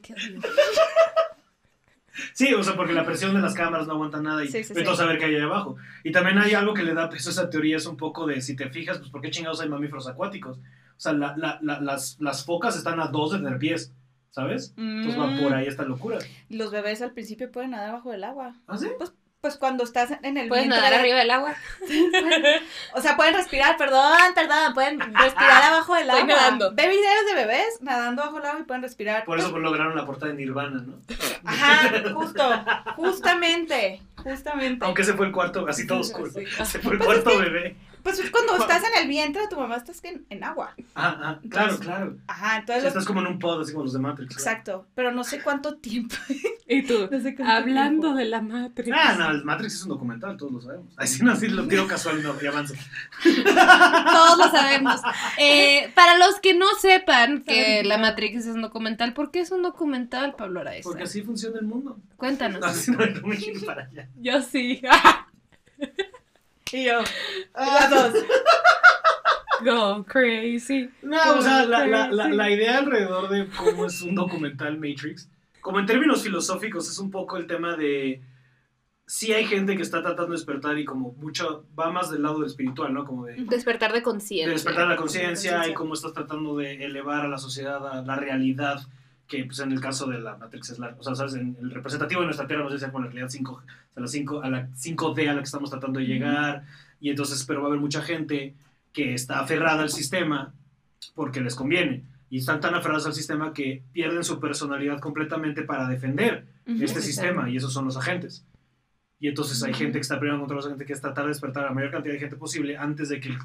Sí, o sea, porque la presión de las cámaras no aguanta nada y Sí, sí, a saber qué hay ahí abajo. Y también hay algo que le da peso a esa teoría, es un poco de, si te fijas, pues ¿por qué chingados hay mamíferos acuáticos? O sea, la- la- la- las, las focas están a dos de tener pies, ¿sabes? Entonces va Mm. por ahí esta locura. Los bebés al principio pueden nadar bajo el agua. ¿Ah, sí? Pues cuando estás en el Puedes vientre nadar de- arriba del agua. O sea, pueden respirar, perdón, perdón, pueden respirar abajo del Estoy agua. nadando. Ve videos de bebés nadando bajo el agua y pueden respirar. Por eso lograron la portada de Nirvana, ¿no? Ajá, justo, justamente, justamente. Aunque ese fue el cuarto, así todo oscuro. sí. Ese fue el Pues es cuarto que- bebé. Pues es cuando estás en el vientre de tu mamá, estás en, en agua. Ah, ah, claro, claro. Ajá, O entonces... sea, estás como en un pod, así como los de Matrix. claro. Exacto, pero no sé cuánto tiempo. Y tú, No sé cuánto hablando tiempo. de la Matrix. Ah, no, el Matrix es un documental, todos lo sabemos. Así no, así lo tiro casual y, no, y avanzo. Todos lo sabemos. Eh, para los que no sepan que La Matrix es un documental, ¿por qué es un documental, Pablo Araiza? Porque así funciona el mundo. Cuéntanos. No, así no, no me para allá. Yo sí. Y yo, las dos. Go crazy. No, o sea, la, la, la, la idea alrededor de cómo es un documental Matrix, como en términos filosóficos, es un poco el tema de. Sí hay gente que está tratando de despertar y como mucho va más del lado del espiritual, ¿no? Como de, Despertar de de conciencia. despertar la conciencia y cómo estás tratando de elevar a la sociedad a la realidad, que pues en el caso de la Matrix es la, o sea, sabes, en el representativo de nuestra Tierra nos dice con la realidad 5, o sea, la 5, a la 5D a la que estamos tratando de llegar, y entonces, pero va a haber mucha gente que está aferrada al sistema porque les conviene, y están tan aferrados al sistema que pierden su personalidad completamente para defender Ujú, este exacto. sistema, y esos son los agentes. Y entonces hay Ujú. gente que está peleando contra los agentes, que es tratar de despertar a la mayor cantidad de gente posible antes de que el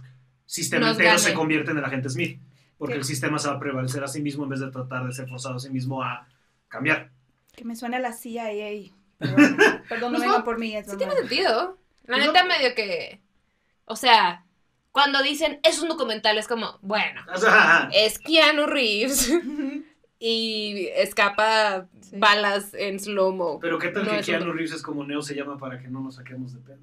sistema Nos entero gane. se convierta en el agente Smith. Porque ¿Qué? el sistema se va a prevalecer a sí mismo en vez de tratar de ser forzado a sí mismo a cambiar. Que me suena la CIA. Perdón, perdón no Pues no, por mí. Es Sí tiene sentido. La Pues neta medio que... O sea, cuando dicen es un documental es como, bueno, O sea, es Keanu Reeves y escapa Sí. balas en slow-mo. pero qué tal No, que Keanu Reeves es como Neo se llama para que no nos saquemos de pedo.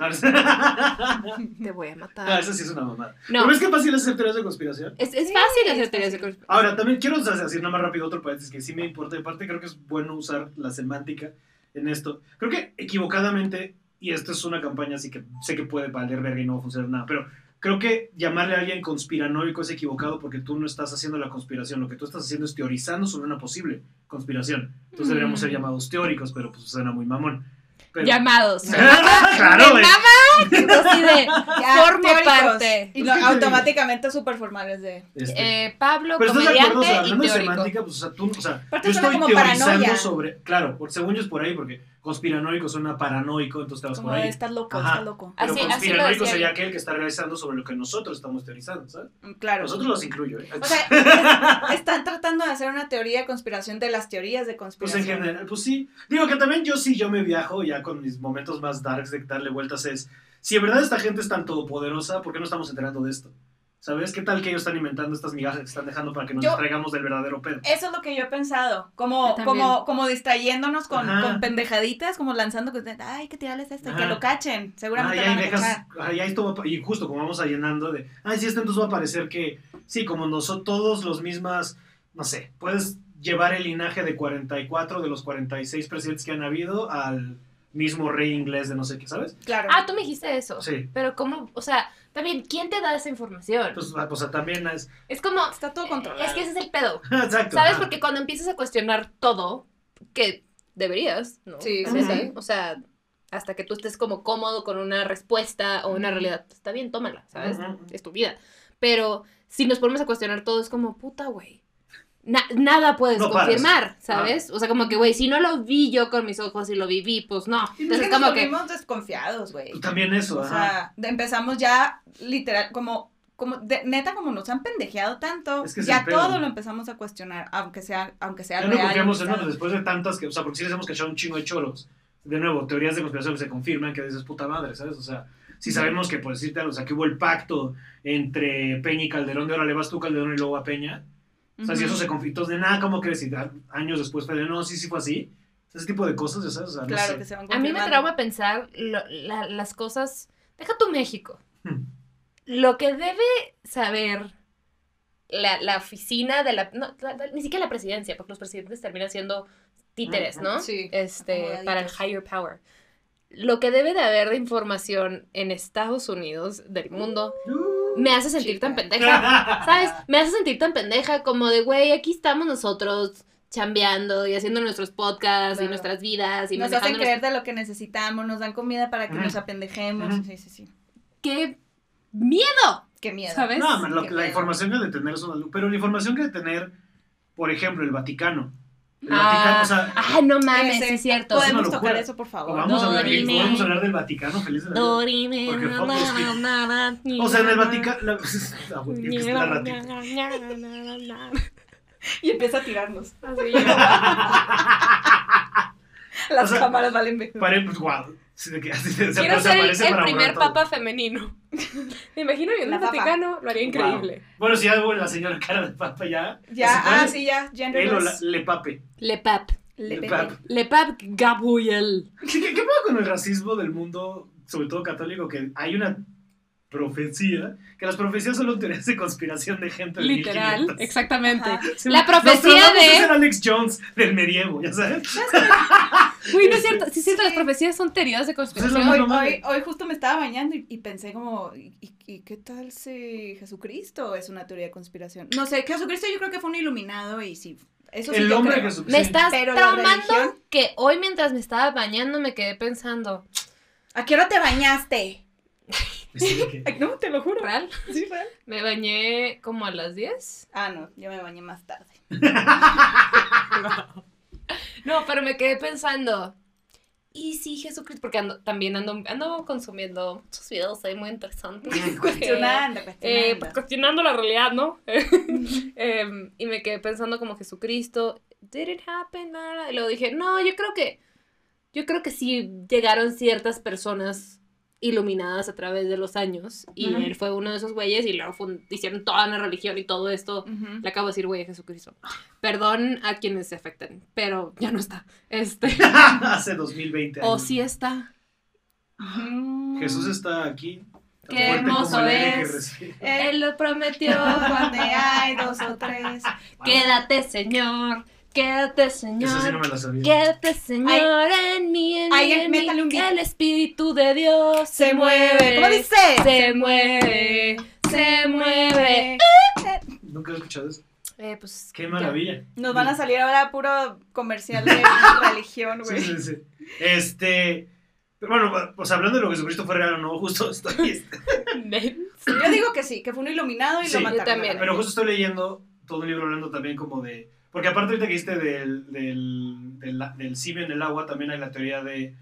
Te voy a matar. Ah, eso sí es una mamada. No, ¿No ves qué fácil es hacer teorías de conspiración? es, es Sí, fácil es hacer teorías de conspiración. Ahora, también quiero decir nada más rápido otro paréntesis que sí me importa. Y aparte, creo que es bueno usar la semántica en esto. Creo que equivocadamente, y esto es una campaña así que sé que puede valer verga y no va a funcionar nada, pero creo que llamarle a alguien conspiranoico es equivocado porque tú no estás haciendo la conspiración. Lo que tú estás haciendo es teorizando sobre una posible conspiración. Entonces deberíamos ser Mm. llamados teóricos, pero pues suena muy mamón. Pero- Llamados. claro, Me mama que de Ya, formo teóricos. parte. Y no, automáticamente súper formales de... Este, Eh, Pablo, Pero estás de comediante acuerdo, o sea, y teórico. semántica, pues, o sea, tú, o sea, Aparte yo estoy como teorizando paranoia. sobre, claro, por, según yo es por ahí, porque conspiranoico suena paranoico, entonces te vas Como por ahí. estás loco, Ajá. estás loco. Pero Así- conspiranoico sería yo. aquel que está realizando sobre lo que nosotros estamos teorizando, ¿sabes? Mm, Claro. Nosotros los incluyo, ¿eh? O sea, es- están tratando de hacer una teoría de conspiración de las teorías de Pues conspiración. en general, pues sí. Digo que también yo sí, yo me viajo ya con mis momentos más darks de darle vueltas es, si en verdad esta gente es tan todopoderosa, ¿por qué no estamos enterando de esto? ¿Sabes? ¿Qué tal que ellos están inventando estas migajas que están dejando para que nos Yo- distraigamos del verdadero pedo? Eso es lo que yo he pensado, como, como, como distrayéndonos con, con pendejaditas, como lanzando, que, ay, hay que tirarles esto, y que lo cachen, seguramente Ah, van a dejas, cachar. ah, ahí esto va y justo como vamos a llenando de, ay, sí, esto entonces va a parecer que, sí, como nosotros todos los mismas, no sé, puedes llevar el linaje de 44 de los 46 presidentes que han habido al mismo rey inglés de no sé qué, ¿sabes? Claro. Ah, tú me dijiste eso. Sí. Pero cómo, o sea, también, ¿quién te da esa información? Pues, ah, pues, también es, es como, Está todo controlado. es que ese es el pedo. exacto. ¿Sabes? Porque cuando empiezas a cuestionar todo, que deberías, ¿no? Sí, sí, sí. O sea, hasta que tú estés como cómodo con una respuesta o una realidad, está bien, tómala, ¿sabes? Es tu vida. Pero si nos ponemos a cuestionar todo, es como, puta, güey. Na- nada puedes No confirmar, ¿sabes? O sea, como que, güey, si no lo vi yo con mis ojos y lo viví, pues no. Es que Entonces, nos como que... desconfiados, güey. Pues también eso, O sea, empezamos ya literal, como, como de- neta, como nos han pendejeado tanto, Es que ya pedo. todo lo empezamos a cuestionar, aunque sea, aunque sea Ya no confiamos en nosotros después de tantas que, o sea, porque sí les hemos cachado un chingo de choros. De nuevo, teorías de conspiración que se confirman que dices puta madre, ¿sabes? O sea, si sabemos que, por decirte algo, o sea, que hubo el pacto entre Peña y Calderón, de ahora le vas tú Calderón y luego a Peña. O sea, si eso se conflictó de nada, ¿cómo crees? Y a- años después fue de no, sí, sí fue así. Ese tipo de cosas, ya ¿sabes? O sea, no Claro sé. que se van A mí me trauma pensar lo- la- las cosas. Deja tu México. Hmm. Lo que debe saber la, la oficina de la, no, la- la- Ni siquiera la presidencia, porque los presidentes terminan siendo títeres. ¿no? Sí, Este, para el higher power. Lo que debe de haber de información en Estados Unidos, del mundo, me hace sentir tan pendeja. ¿Sabes? Me hace sentir tan pendeja como de, güey, aquí estamos nosotros chambeando y haciendo nuestros podcasts y nuestras vidas y Nos hacen creer de lo que necesitamos, nos dan comida para que nos apendejemos. Sí, sí, sí. ¡Qué miedo! Qué miedo. ¿Sabes? No, man, lo la información que ha de tener es una luz. Pero la información que de tener, por ejemplo, el Vaticano. Ah, Vaticano, o sea, ah, no mames, Ese- es cierto. Podemos tocar eso, por o favor. vamos, a hablar, podemos hablar del Vaticano, feliz de la vida. Dorime, Porque los hijos. na, na, O sea, en el Vaticano. Y empieza a tirarnos. Así. Las O sea, cámaras valen mejor. Pare, pues, wow. Quiero se ser el, primer papa femenino. Me imagino viendo el. Vaticano, lo haría increíble. Wow. Bueno, si ya hubo la señora cara de papa ya. Ya, ah, sí, ya. Gender Él o la, less. le pape. Le Pap. Le pap. Le Pap Gabriel. ¿Qué, qué, qué pasa con el racismo del mundo, sobre todo católico? Que hay una profecía, que las profecías son teorías de conspiración de gente de Literal, 1500. exactamente. Ajá. La profecía Nostradamus es el de. Alex Jones del medievo, ¿ya sabes? Uy, no es cierto. Sí, es cierto, Sí. las profecías son teorías de Pues es conspiración. Hoy, hoy, hoy justo me estaba bañando y, y pensé como, ¿y, qué tal si Jesucristo es una teoría de conspiración? No sé, Jesucristo yo creo que fue un iluminado y sí, eso el hombre creo. que su- Me estás Pero traumando que hoy mientras me estaba bañando me quedé pensando, ¿A qué hora te bañaste? Sí, Ay, no, te lo juro. ¿real? Sí, real. Me bañé como a las 10. Ah, no, yo me bañé más tarde. No, pero me quedé pensando, ¿y si Jesucristo? Porque ando, también ando, ando consumiendo muchos videos ahí muy interesantes. Cuestionando, Eh, cuestionando. pues, cuestionando la realidad, ¿no? Em, y me quedé pensando como Jesucristo, ¿did it happen? Y luego dije, no, yo creo que, yo creo que sí llegaron ciertas personas iluminadas a través de los años y él fue uno de esos güeyes y luego hicieron toda una religión y todo esto. Ujú. Le acabo de decir, güey, Jesucristo. Perdón a quienes se afecten, pero ya no está. Este, Hace 2020 años. o sí está. Jesús está aquí. Qué hermoso es. Él lo prometió. donde hay dos o tres. Quédate, Señor. Quédate, Esa sí no Señor. me la sabía. Quédate, Señor, en mí, en mí, Alguien en mí. métale un beat. El Espíritu de Dios Se mueve. ¿Cómo dice? Se mueve. Se mueve. Nunca he escuchado eso. Eh, pues. Qué maravilla. Nos van a salir ahora puro comercial de religión, Sí, güey. sí, sí. Este. Pero bueno, pues hablando de lo que Jesucristo fue real o no, justo estoy. este, Yo digo que sí, que fue un iluminado y Sí, lo yo mataron. también. Pero justo estoy leyendo todo un libro hablando también como de. Porque aparte ahorita que dijiste del, del, del, del simio en el agua, también hay la teoría de,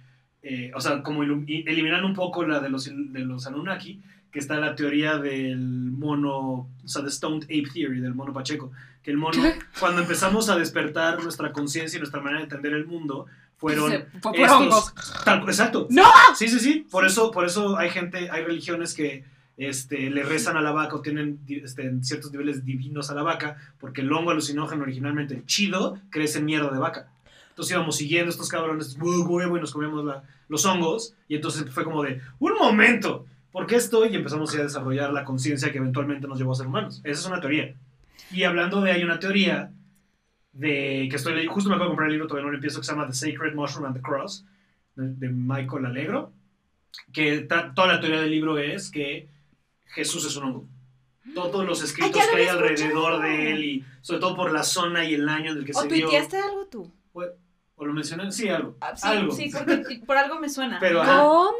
eh, o sea, como eliminando un poco la de los, de los Anunnaki, que está la teoría del mono, o sea, de Stoned Ape Theory, del mono Pacheco, que el mono, cuando empezamos a despertar nuestra conciencia y nuestra manera de entender el mundo, fueron Se- fue estos- tal- exacto. ¡No! Sí, sí, sí. Por eso, por eso hay gente, hay religiones que este, le rezan a la vaca o tienen este, ciertos niveles divinos a la vaca, porque el hongo alucinógeno originalmente el chido crece en mierda de vaca. Entonces íbamos siguiendo estos cabrones, "Huevo, huevo", y nos comíamos la- los hongos, y entonces fue como de, un momento, ¿por qué estoy? Y empezamos a desarrollar la conciencia que eventualmente nos llevó a ser humanos. Esa es una teoría. Y hablando de, hay una teoría de que estoy leyendo, justo me acabo de comprar el libro, todavía no lo empiezo, que se llama The Sacred Mushroom and the Cross, de, de Michael Allegro, que ta- toda la teoría del libro es que Jesús es un hongo. Todos los escritos que hay alrededor de él y sobre todo por la zona y el año en el que ¿O se dio. tuiteaste algo tú? ¿O lo mencioné? Sí, algo. Ah, sí, algo. sí, porque por algo me suena. Pero, ajá. ¿Cómo?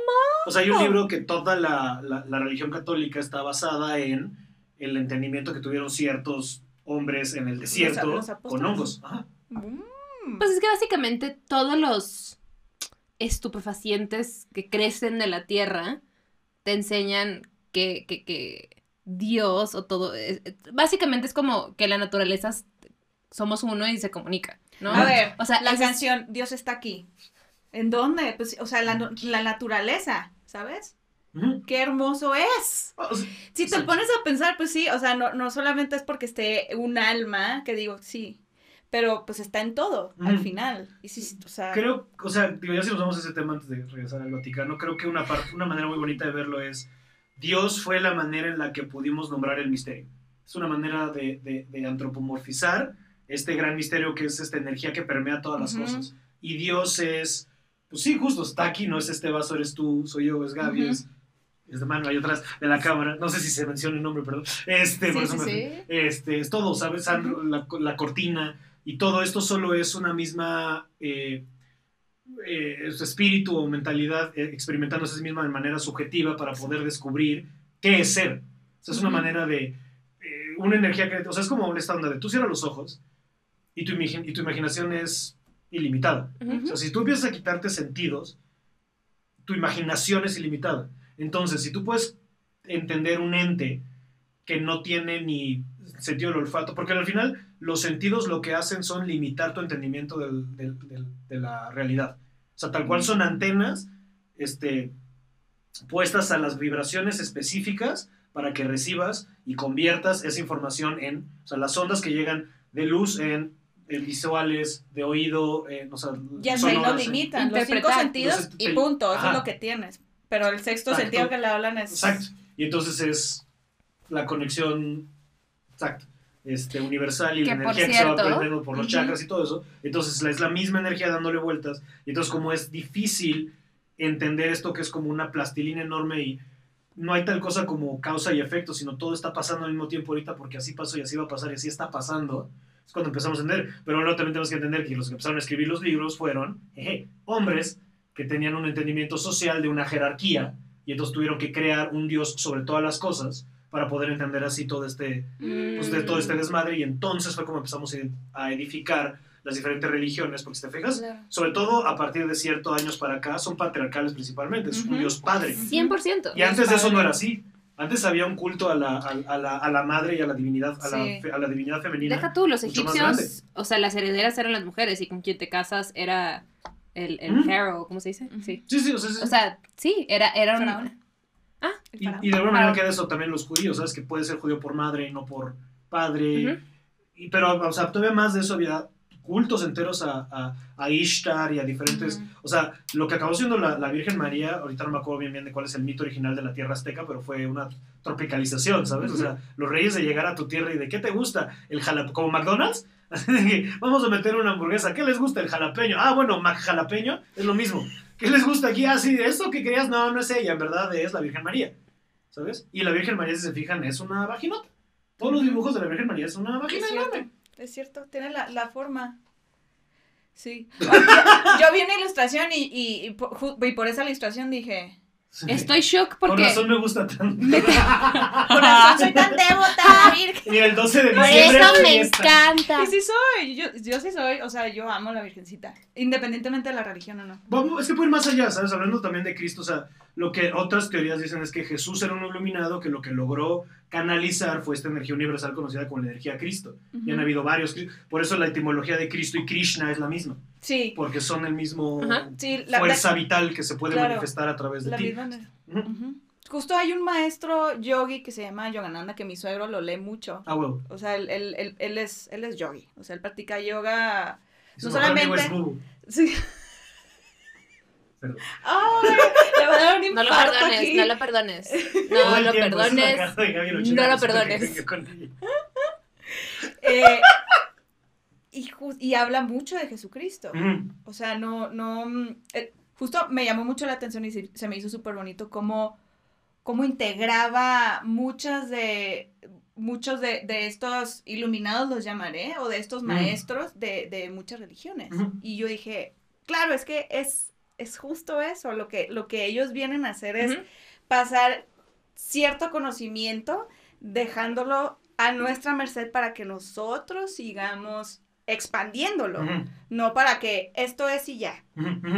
O sea, hay un libro que toda la, la- la religión católica está basada en el entendimiento que tuvieron ciertos hombres en el desierto los con hongos. Ajá. Mm. Pues es que básicamente todos los estupefacientes que crecen de la tierra te enseñan que, que, que Dios o todo. es- es- básicamente es como que la naturaleza somos uno y se comunica, ¿no? A ver, O sea, la es- canción Dios está aquí. ¿En dónde? Pues, o sea, la, la naturaleza, ¿sabes? Qué hermoso es. Si te pones a pensar, pues sí, o sea, no, no solamente es porque esté un alma, que digo, sí, pero pues está en todo, al final. Y sí, o sea, Creo, o sea, digo, ya si nos vamos a ese tema antes de regresar al Vaticano, creo que una, parte, una manera muy bonita de verlo es, Dios fue la manera en la que pudimos nombrar el misterio. Es una manera de, de- de antropomorfizar este gran misterio que es esta energía que permea todas las Ujú. cosas. Y Dios es, pues sí, justo, está aquí, no es este vaso, eres tú, soy yo, es Gaby, Ujú. es, es de mano ahí atrás de la cámara. No sé si se menciona el nombre, perdón. Este, por Sí, eso sí, me- sí. este, es todo, ¿sabes? La, la cortina y todo esto solo es una misma eh, eh, su espíritu o mentalidad eh, experimentándose a sí misma de manera subjetiva para poder descubrir qué es ser. O sea, es una manera de eh, una energía que, o sea, es como esta onda de tú cierras los ojos y tu, y tu imaginación es ilimitada. O sea, si tú empiezas a quitarte sentidos, tu imaginación es ilimitada. Entonces, si tú puedes entender un ente que no tiene ni sentido del olfato, porque al final los sentidos lo que hacen son limitar tu entendimiento del- del- del- de la realidad. O sea, tal cual son antenas este, puestas a las vibraciones específicas para que recibas y conviertas esa información en, o sea, las ondas que llegan de luz en, en visuales, de oído, en, o sea, ya sonoras, en- limitan los cinco sentidos Los- y punto, eso Ajá. es lo que tienes. Pero el sexto Exacto. sentido que le hablan es... Exacto. Y entonces es la conexión exacto, este, universal y la Que, por energía que se va cierto, aprendiendo por los ujú. chakras y todo eso. Entonces la- es la misma energía dándole vueltas. Y entonces como es difícil entender esto que es como una plastilina enorme y no hay tal cosa como causa y efecto, sino todo está pasando al mismo tiempo ahorita porque así pasó y así va a pasar y así está pasando. Es cuando empezamos a entender. Pero luego también tenemos que entender que los que empezaron a escribir los libros fueron jeje, hombres que tenían un entendimiento social de una jerarquía y entonces tuvieron que crear un dios sobre todas las cosas para poder entender así todo este, pues, de todo este desmadre y entonces fue como empezamos a edificar las diferentes religiones, porque si te fijas, Claro. sobre todo a partir de ciertos años para acá, son patriarcales principalmente, es un Ujú. dios padre. 100%. Y antes de eso no era así. Antes había un culto a la, a, a la, a la madre y a la divinidad, a, Sí. la, a la divinidad femenina. Deja tú, los egipcios, o sea, las herederas eran las mujeres y con quien te casas era el, el Ujú. pharaoh, ¿cómo se dice? Sí. Sí, sí, o sea, sí. O sea, sí, era, era un... El y, de alguna manera queda eso también los judíos, ¿sabes? Que puede ser judío por madre y no por padre. Y, pero, o sea, todavía más de eso había cultos enteros a, a, a Ishtar y a diferentes... O sea, lo que acabó siendo la, la Virgen María, ahorita no me acuerdo bien bien de cuál es el mito original de la tierra azteca, pero fue una tropicalización, ¿sabes? O sea, los reyes de llegar a tu tierra y de qué te gusta, el jalapeño, como McDonald's, vamos a meter una hamburguesa, ¿qué les gusta el jalapeño? Ah, bueno, Mac jalapeño es lo mismo. ¿Qué les gusta aquí? Ah, sí, esto que querías, no, no es ella, en verdad es la Virgen María, ¿sabes? Y la Virgen María, si se fijan, es una vaginota. Todos los dibujos de la Virgen María es una Es vagina cierto, enorme. es cierto, tiene la, la forma. Sí. Yo, yo vi una ilustración y, y, y por, y por esa ilustración dije, Sí. Estoy shook Con porque... razón me gusta tanto. Por eso soy tan devota. Mira, el 12 de Por diciembre. eso es me encanta. Y sí soy, yo, yo sí soy, o sea, yo amo a la Virgencita, independientemente de la religión o no. Vamos, es que puede ir más allá, ¿sabes? Hablando también de Cristo, o sea, lo que otras teorías dicen es que Jesús era un iluminado que lo que logró canalizar fue esta energía universal conocida como la energía Cristo. Y han habido varios, por eso la etimología de Cristo y Krishna es la misma, Sí, porque son el mismo Ajá. sí, la, fuerza vital que se puede Claro. manifestar a través de la ti. misma. manera. Ujú. Justo hay un maestro yogi que se llama Yogananda, que mi suegro lo lee mucho. Ah, huevo. O sea, él, él, él, él es, él es yogi. O sea, él practica yoga. Y su No solamente- es. Sí. Perdón. ¡Ay! Le va a dar un No lo perdones, aquí. no lo perdones. No lo perdones. no lo perdones. Eh, y, habla mucho de Jesucristo. Ujú. O sea, no, no, mm, eh, justo me llamó mucho la atención y se, se me hizo súper bonito cómo, cómo integraba muchas de, muchos de, de estos iluminados los llamaré, o de estos Mm. maestros de, de muchas religiones. Y yo dije, claro, es que es, es justo eso, lo que, lo que ellos vienen a hacer es pasar cierto conocimiento, dejándolo a nuestra merced para que nosotros sigamos expandiéndolo, no para que esto es y ya.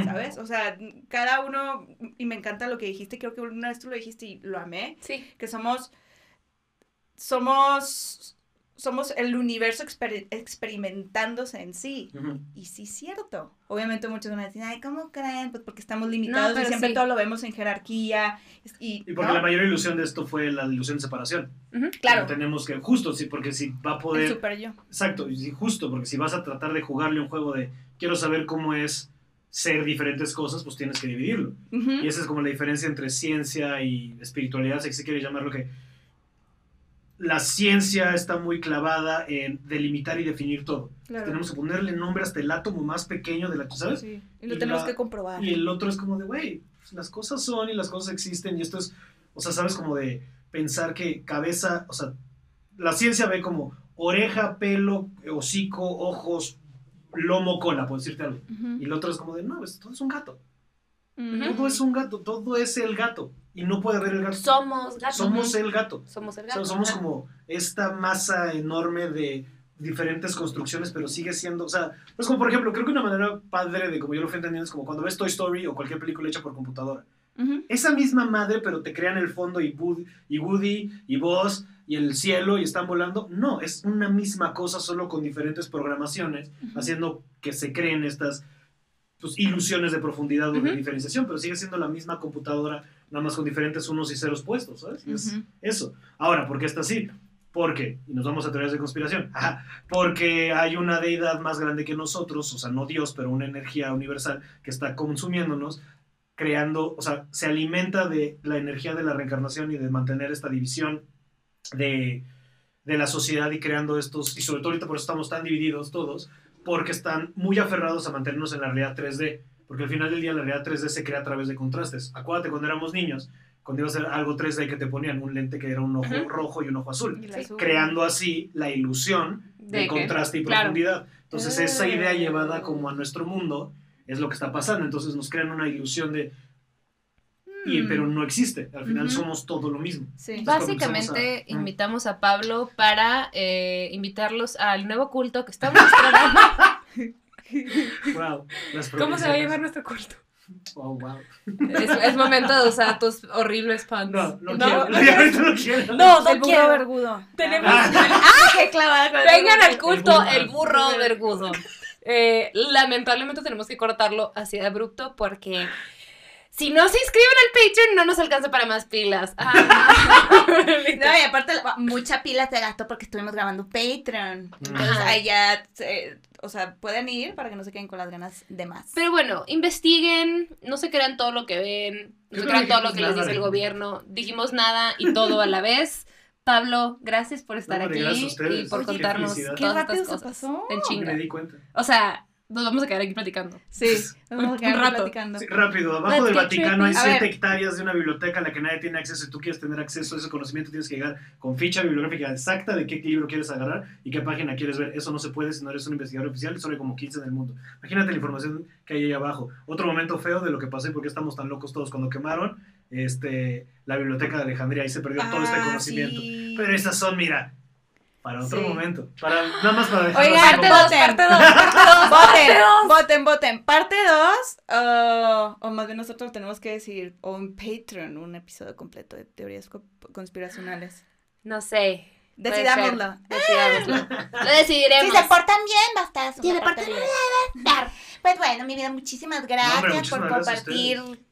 ¿sabes? O sea, cada uno, y me encanta lo que dijiste, creo que una vez tú lo dijiste y lo amé, Sí. que somos, somos, somos el universo exper- experimentándose en sí. Y sí es cierto. Obviamente muchos van a decir, ay, ¿cómo creen? Pues porque estamos limitados y pero siempre sí. todo lo vemos en jerarquía. Y, Y porque ¿no? la mayor ilusión de esto fue la ilusión de separación. Claro, Tenemos que, justo, sí, porque si va a el poder super yo. Exacto, y sí, justo, porque si vas a tratar de jugarle un juego de quiero saber cómo es ser diferentes cosas, pues tienes que dividirlo. Y esa es como la diferencia entre ciencia y espiritualidad, si se quiere llamarlo que la ciencia está muy clavada en delimitar y definir todo. Claro. Tenemos que ponerle nombre hasta el átomo más pequeño de la, ¿sabes? Sí, Y lo Y tenemos la- que comprobar. Y el otro es como de, güey, pues, las cosas son y las cosas existen y esto es, o sea, sabes como de pensar que cabeza, o sea, la ciencia ve como oreja, pelo, hocico, ojos, lomo, cola, por decirte algo. Y el otro es como de, no, pues, todo es un gato. Todo es un gato, todo es el gato. Y no puede haber el gato. Somos gatos. Somos el gato. Somos el O gato. sea, somos como esta masa enorme de diferentes construcciones, pero sigue siendo, o sea, pues como por ejemplo, creo que una manera padre de como yo lo fui entendiendo es como cuando ves Toy Story o cualquier película hecha por computadora. Esa misma madre, pero te crean el fondo y Woody, y Woody y Buzz y el cielo y están volando. No, es una misma cosa, solo con diferentes programaciones, haciendo que se creen estas pues, ilusiones de profundidad o de diferenciación, pero sigue siendo la misma computadora, nada más con diferentes unos y ceros puestos, ¿sabes? Y es eso. Ahora, ¿por qué está así? Porque, y nos vamos a teorías de conspiración, porque hay una deidad más grande que nosotros, o sea, no Dios, pero una energía universal que está consumiéndonos, creando, o sea, se alimenta de la energía de la reencarnación y de mantener esta división de, de la sociedad y creando estos, y sobre todo ahorita por eso estamos tan divididos todos, porque están muy aferrados a mantenernos en la realidad 3D, porque al final del día la realidad 3D se crea a través de contrastes. Acuérdate cuando éramos niños, cuando iba a ser algo 3D que te ponían un lente que era un ojo Ujú. rojo y un ojo azul, Sí. azul. creando así la ilusión de, De que- contraste y claro. profundidad. Entonces esa idea Ah. llevada como a nuestro mundo es lo que está pasando. Entonces nos crean una ilusión de, y, Mm. pero no existe. Al final Ujú. somos todo lo mismo. Sí. Entonces, Básicamente a- invitamos a Pablo para eh, invitarlos al nuevo culto que estamos estrenando. Wow, ¿Cómo se va a llamar nuestro culto? Oh, wow. Es, es momento de usar tus horribles pants. No, no, No, quiero. no no quiero. No, el burro vergudo. Tenemos- ¡Ah, qué clavada! con el Vengan al culto, burro. el burro vergudo. Eh, lamentablemente tenemos que cortarlo así de abrupto porque si no se inscriben al Patreon no nos alcanza para más pilas. Ah. No, y aparte, mucha pila se gastó porque estuvimos grabando Patreon. Entonces, ya, eh, o sea, pueden ir para que no se queden con las ganas de más. Pero bueno, investiguen, no se crean todo lo que ven, no se crean todo lo que les dice el gobierno. Dijimos nada y todo a la vez. Pablo, gracias por estar No, aquí y por contarnos. Qué todas se cosas. pasó. En Me chinga. di cuenta. O sea, nos vamos a quedar aquí platicando. Sí, nos vamos a quedar Un rato. platicando. Sí, rápido, abajo Let's del Vaticano hay trippy. A 7 ver. hectáreas de una biblioteca a la que nadie tiene acceso y tú quieres tener acceso a ese conocimiento, tienes que llegar con ficha bibliográfica exacta de qué libro quieres agarrar y qué página quieres ver. Eso no se puede si no eres un investigador oficial, solo hay como 15 en el mundo. Imagínate la información que hay ahí abajo. Otro momento feo de lo que pasó y por qué estamos tan locos todos cuando quemaron este, la biblioteca de Alejandría, ahí se perdió todo este Ah, conocimiento. sí. Pero esas son, mira, para otro Sí. momento. Para, nada más para dejarlo Oigan, Parte como- dos, voten. parte dos, parte dos, parte Voten, dos. voten, voten. Parte 2, o más bien nosotros tenemos que decir, o en Patreon, un episodio completo de teorías co- conspiracionales. No sé. Decidámoslo. Decidámoslo. Lo decidiremos. portan bien, va a estar Si se portan bien. Pues bueno, mi vida, muchísimas gracias hombre, por gracias a compartir.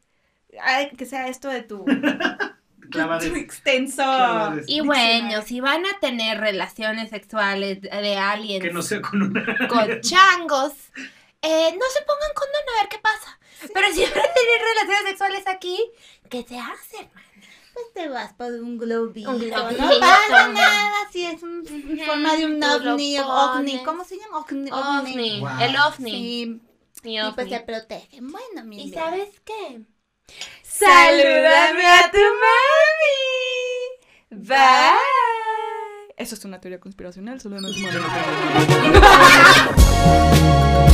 Ay, que sea esto de tu, Clavades. extenso. Clavades. Y bueno, si van a tener relaciones sexuales de aliens Que no sea con una. con changos, eh, no se pongan condón a ver qué pasa. Pero si van a tener relaciones sexuales aquí, ¿qué se hace, hermano? Pues te vas por un globito. Un globito. No pasa nada si es un- en forma de un ovni o ovni. ¿Cómo se llama? Ovni. Ovni, Wow. el ovni. Sí, y pues se protegen. Bueno, mi ¿Y sabes qué? Salúdame a tu mami. Bye. Eso es una teoría conspiracional, salúdame a tu mami. Yo no tengo-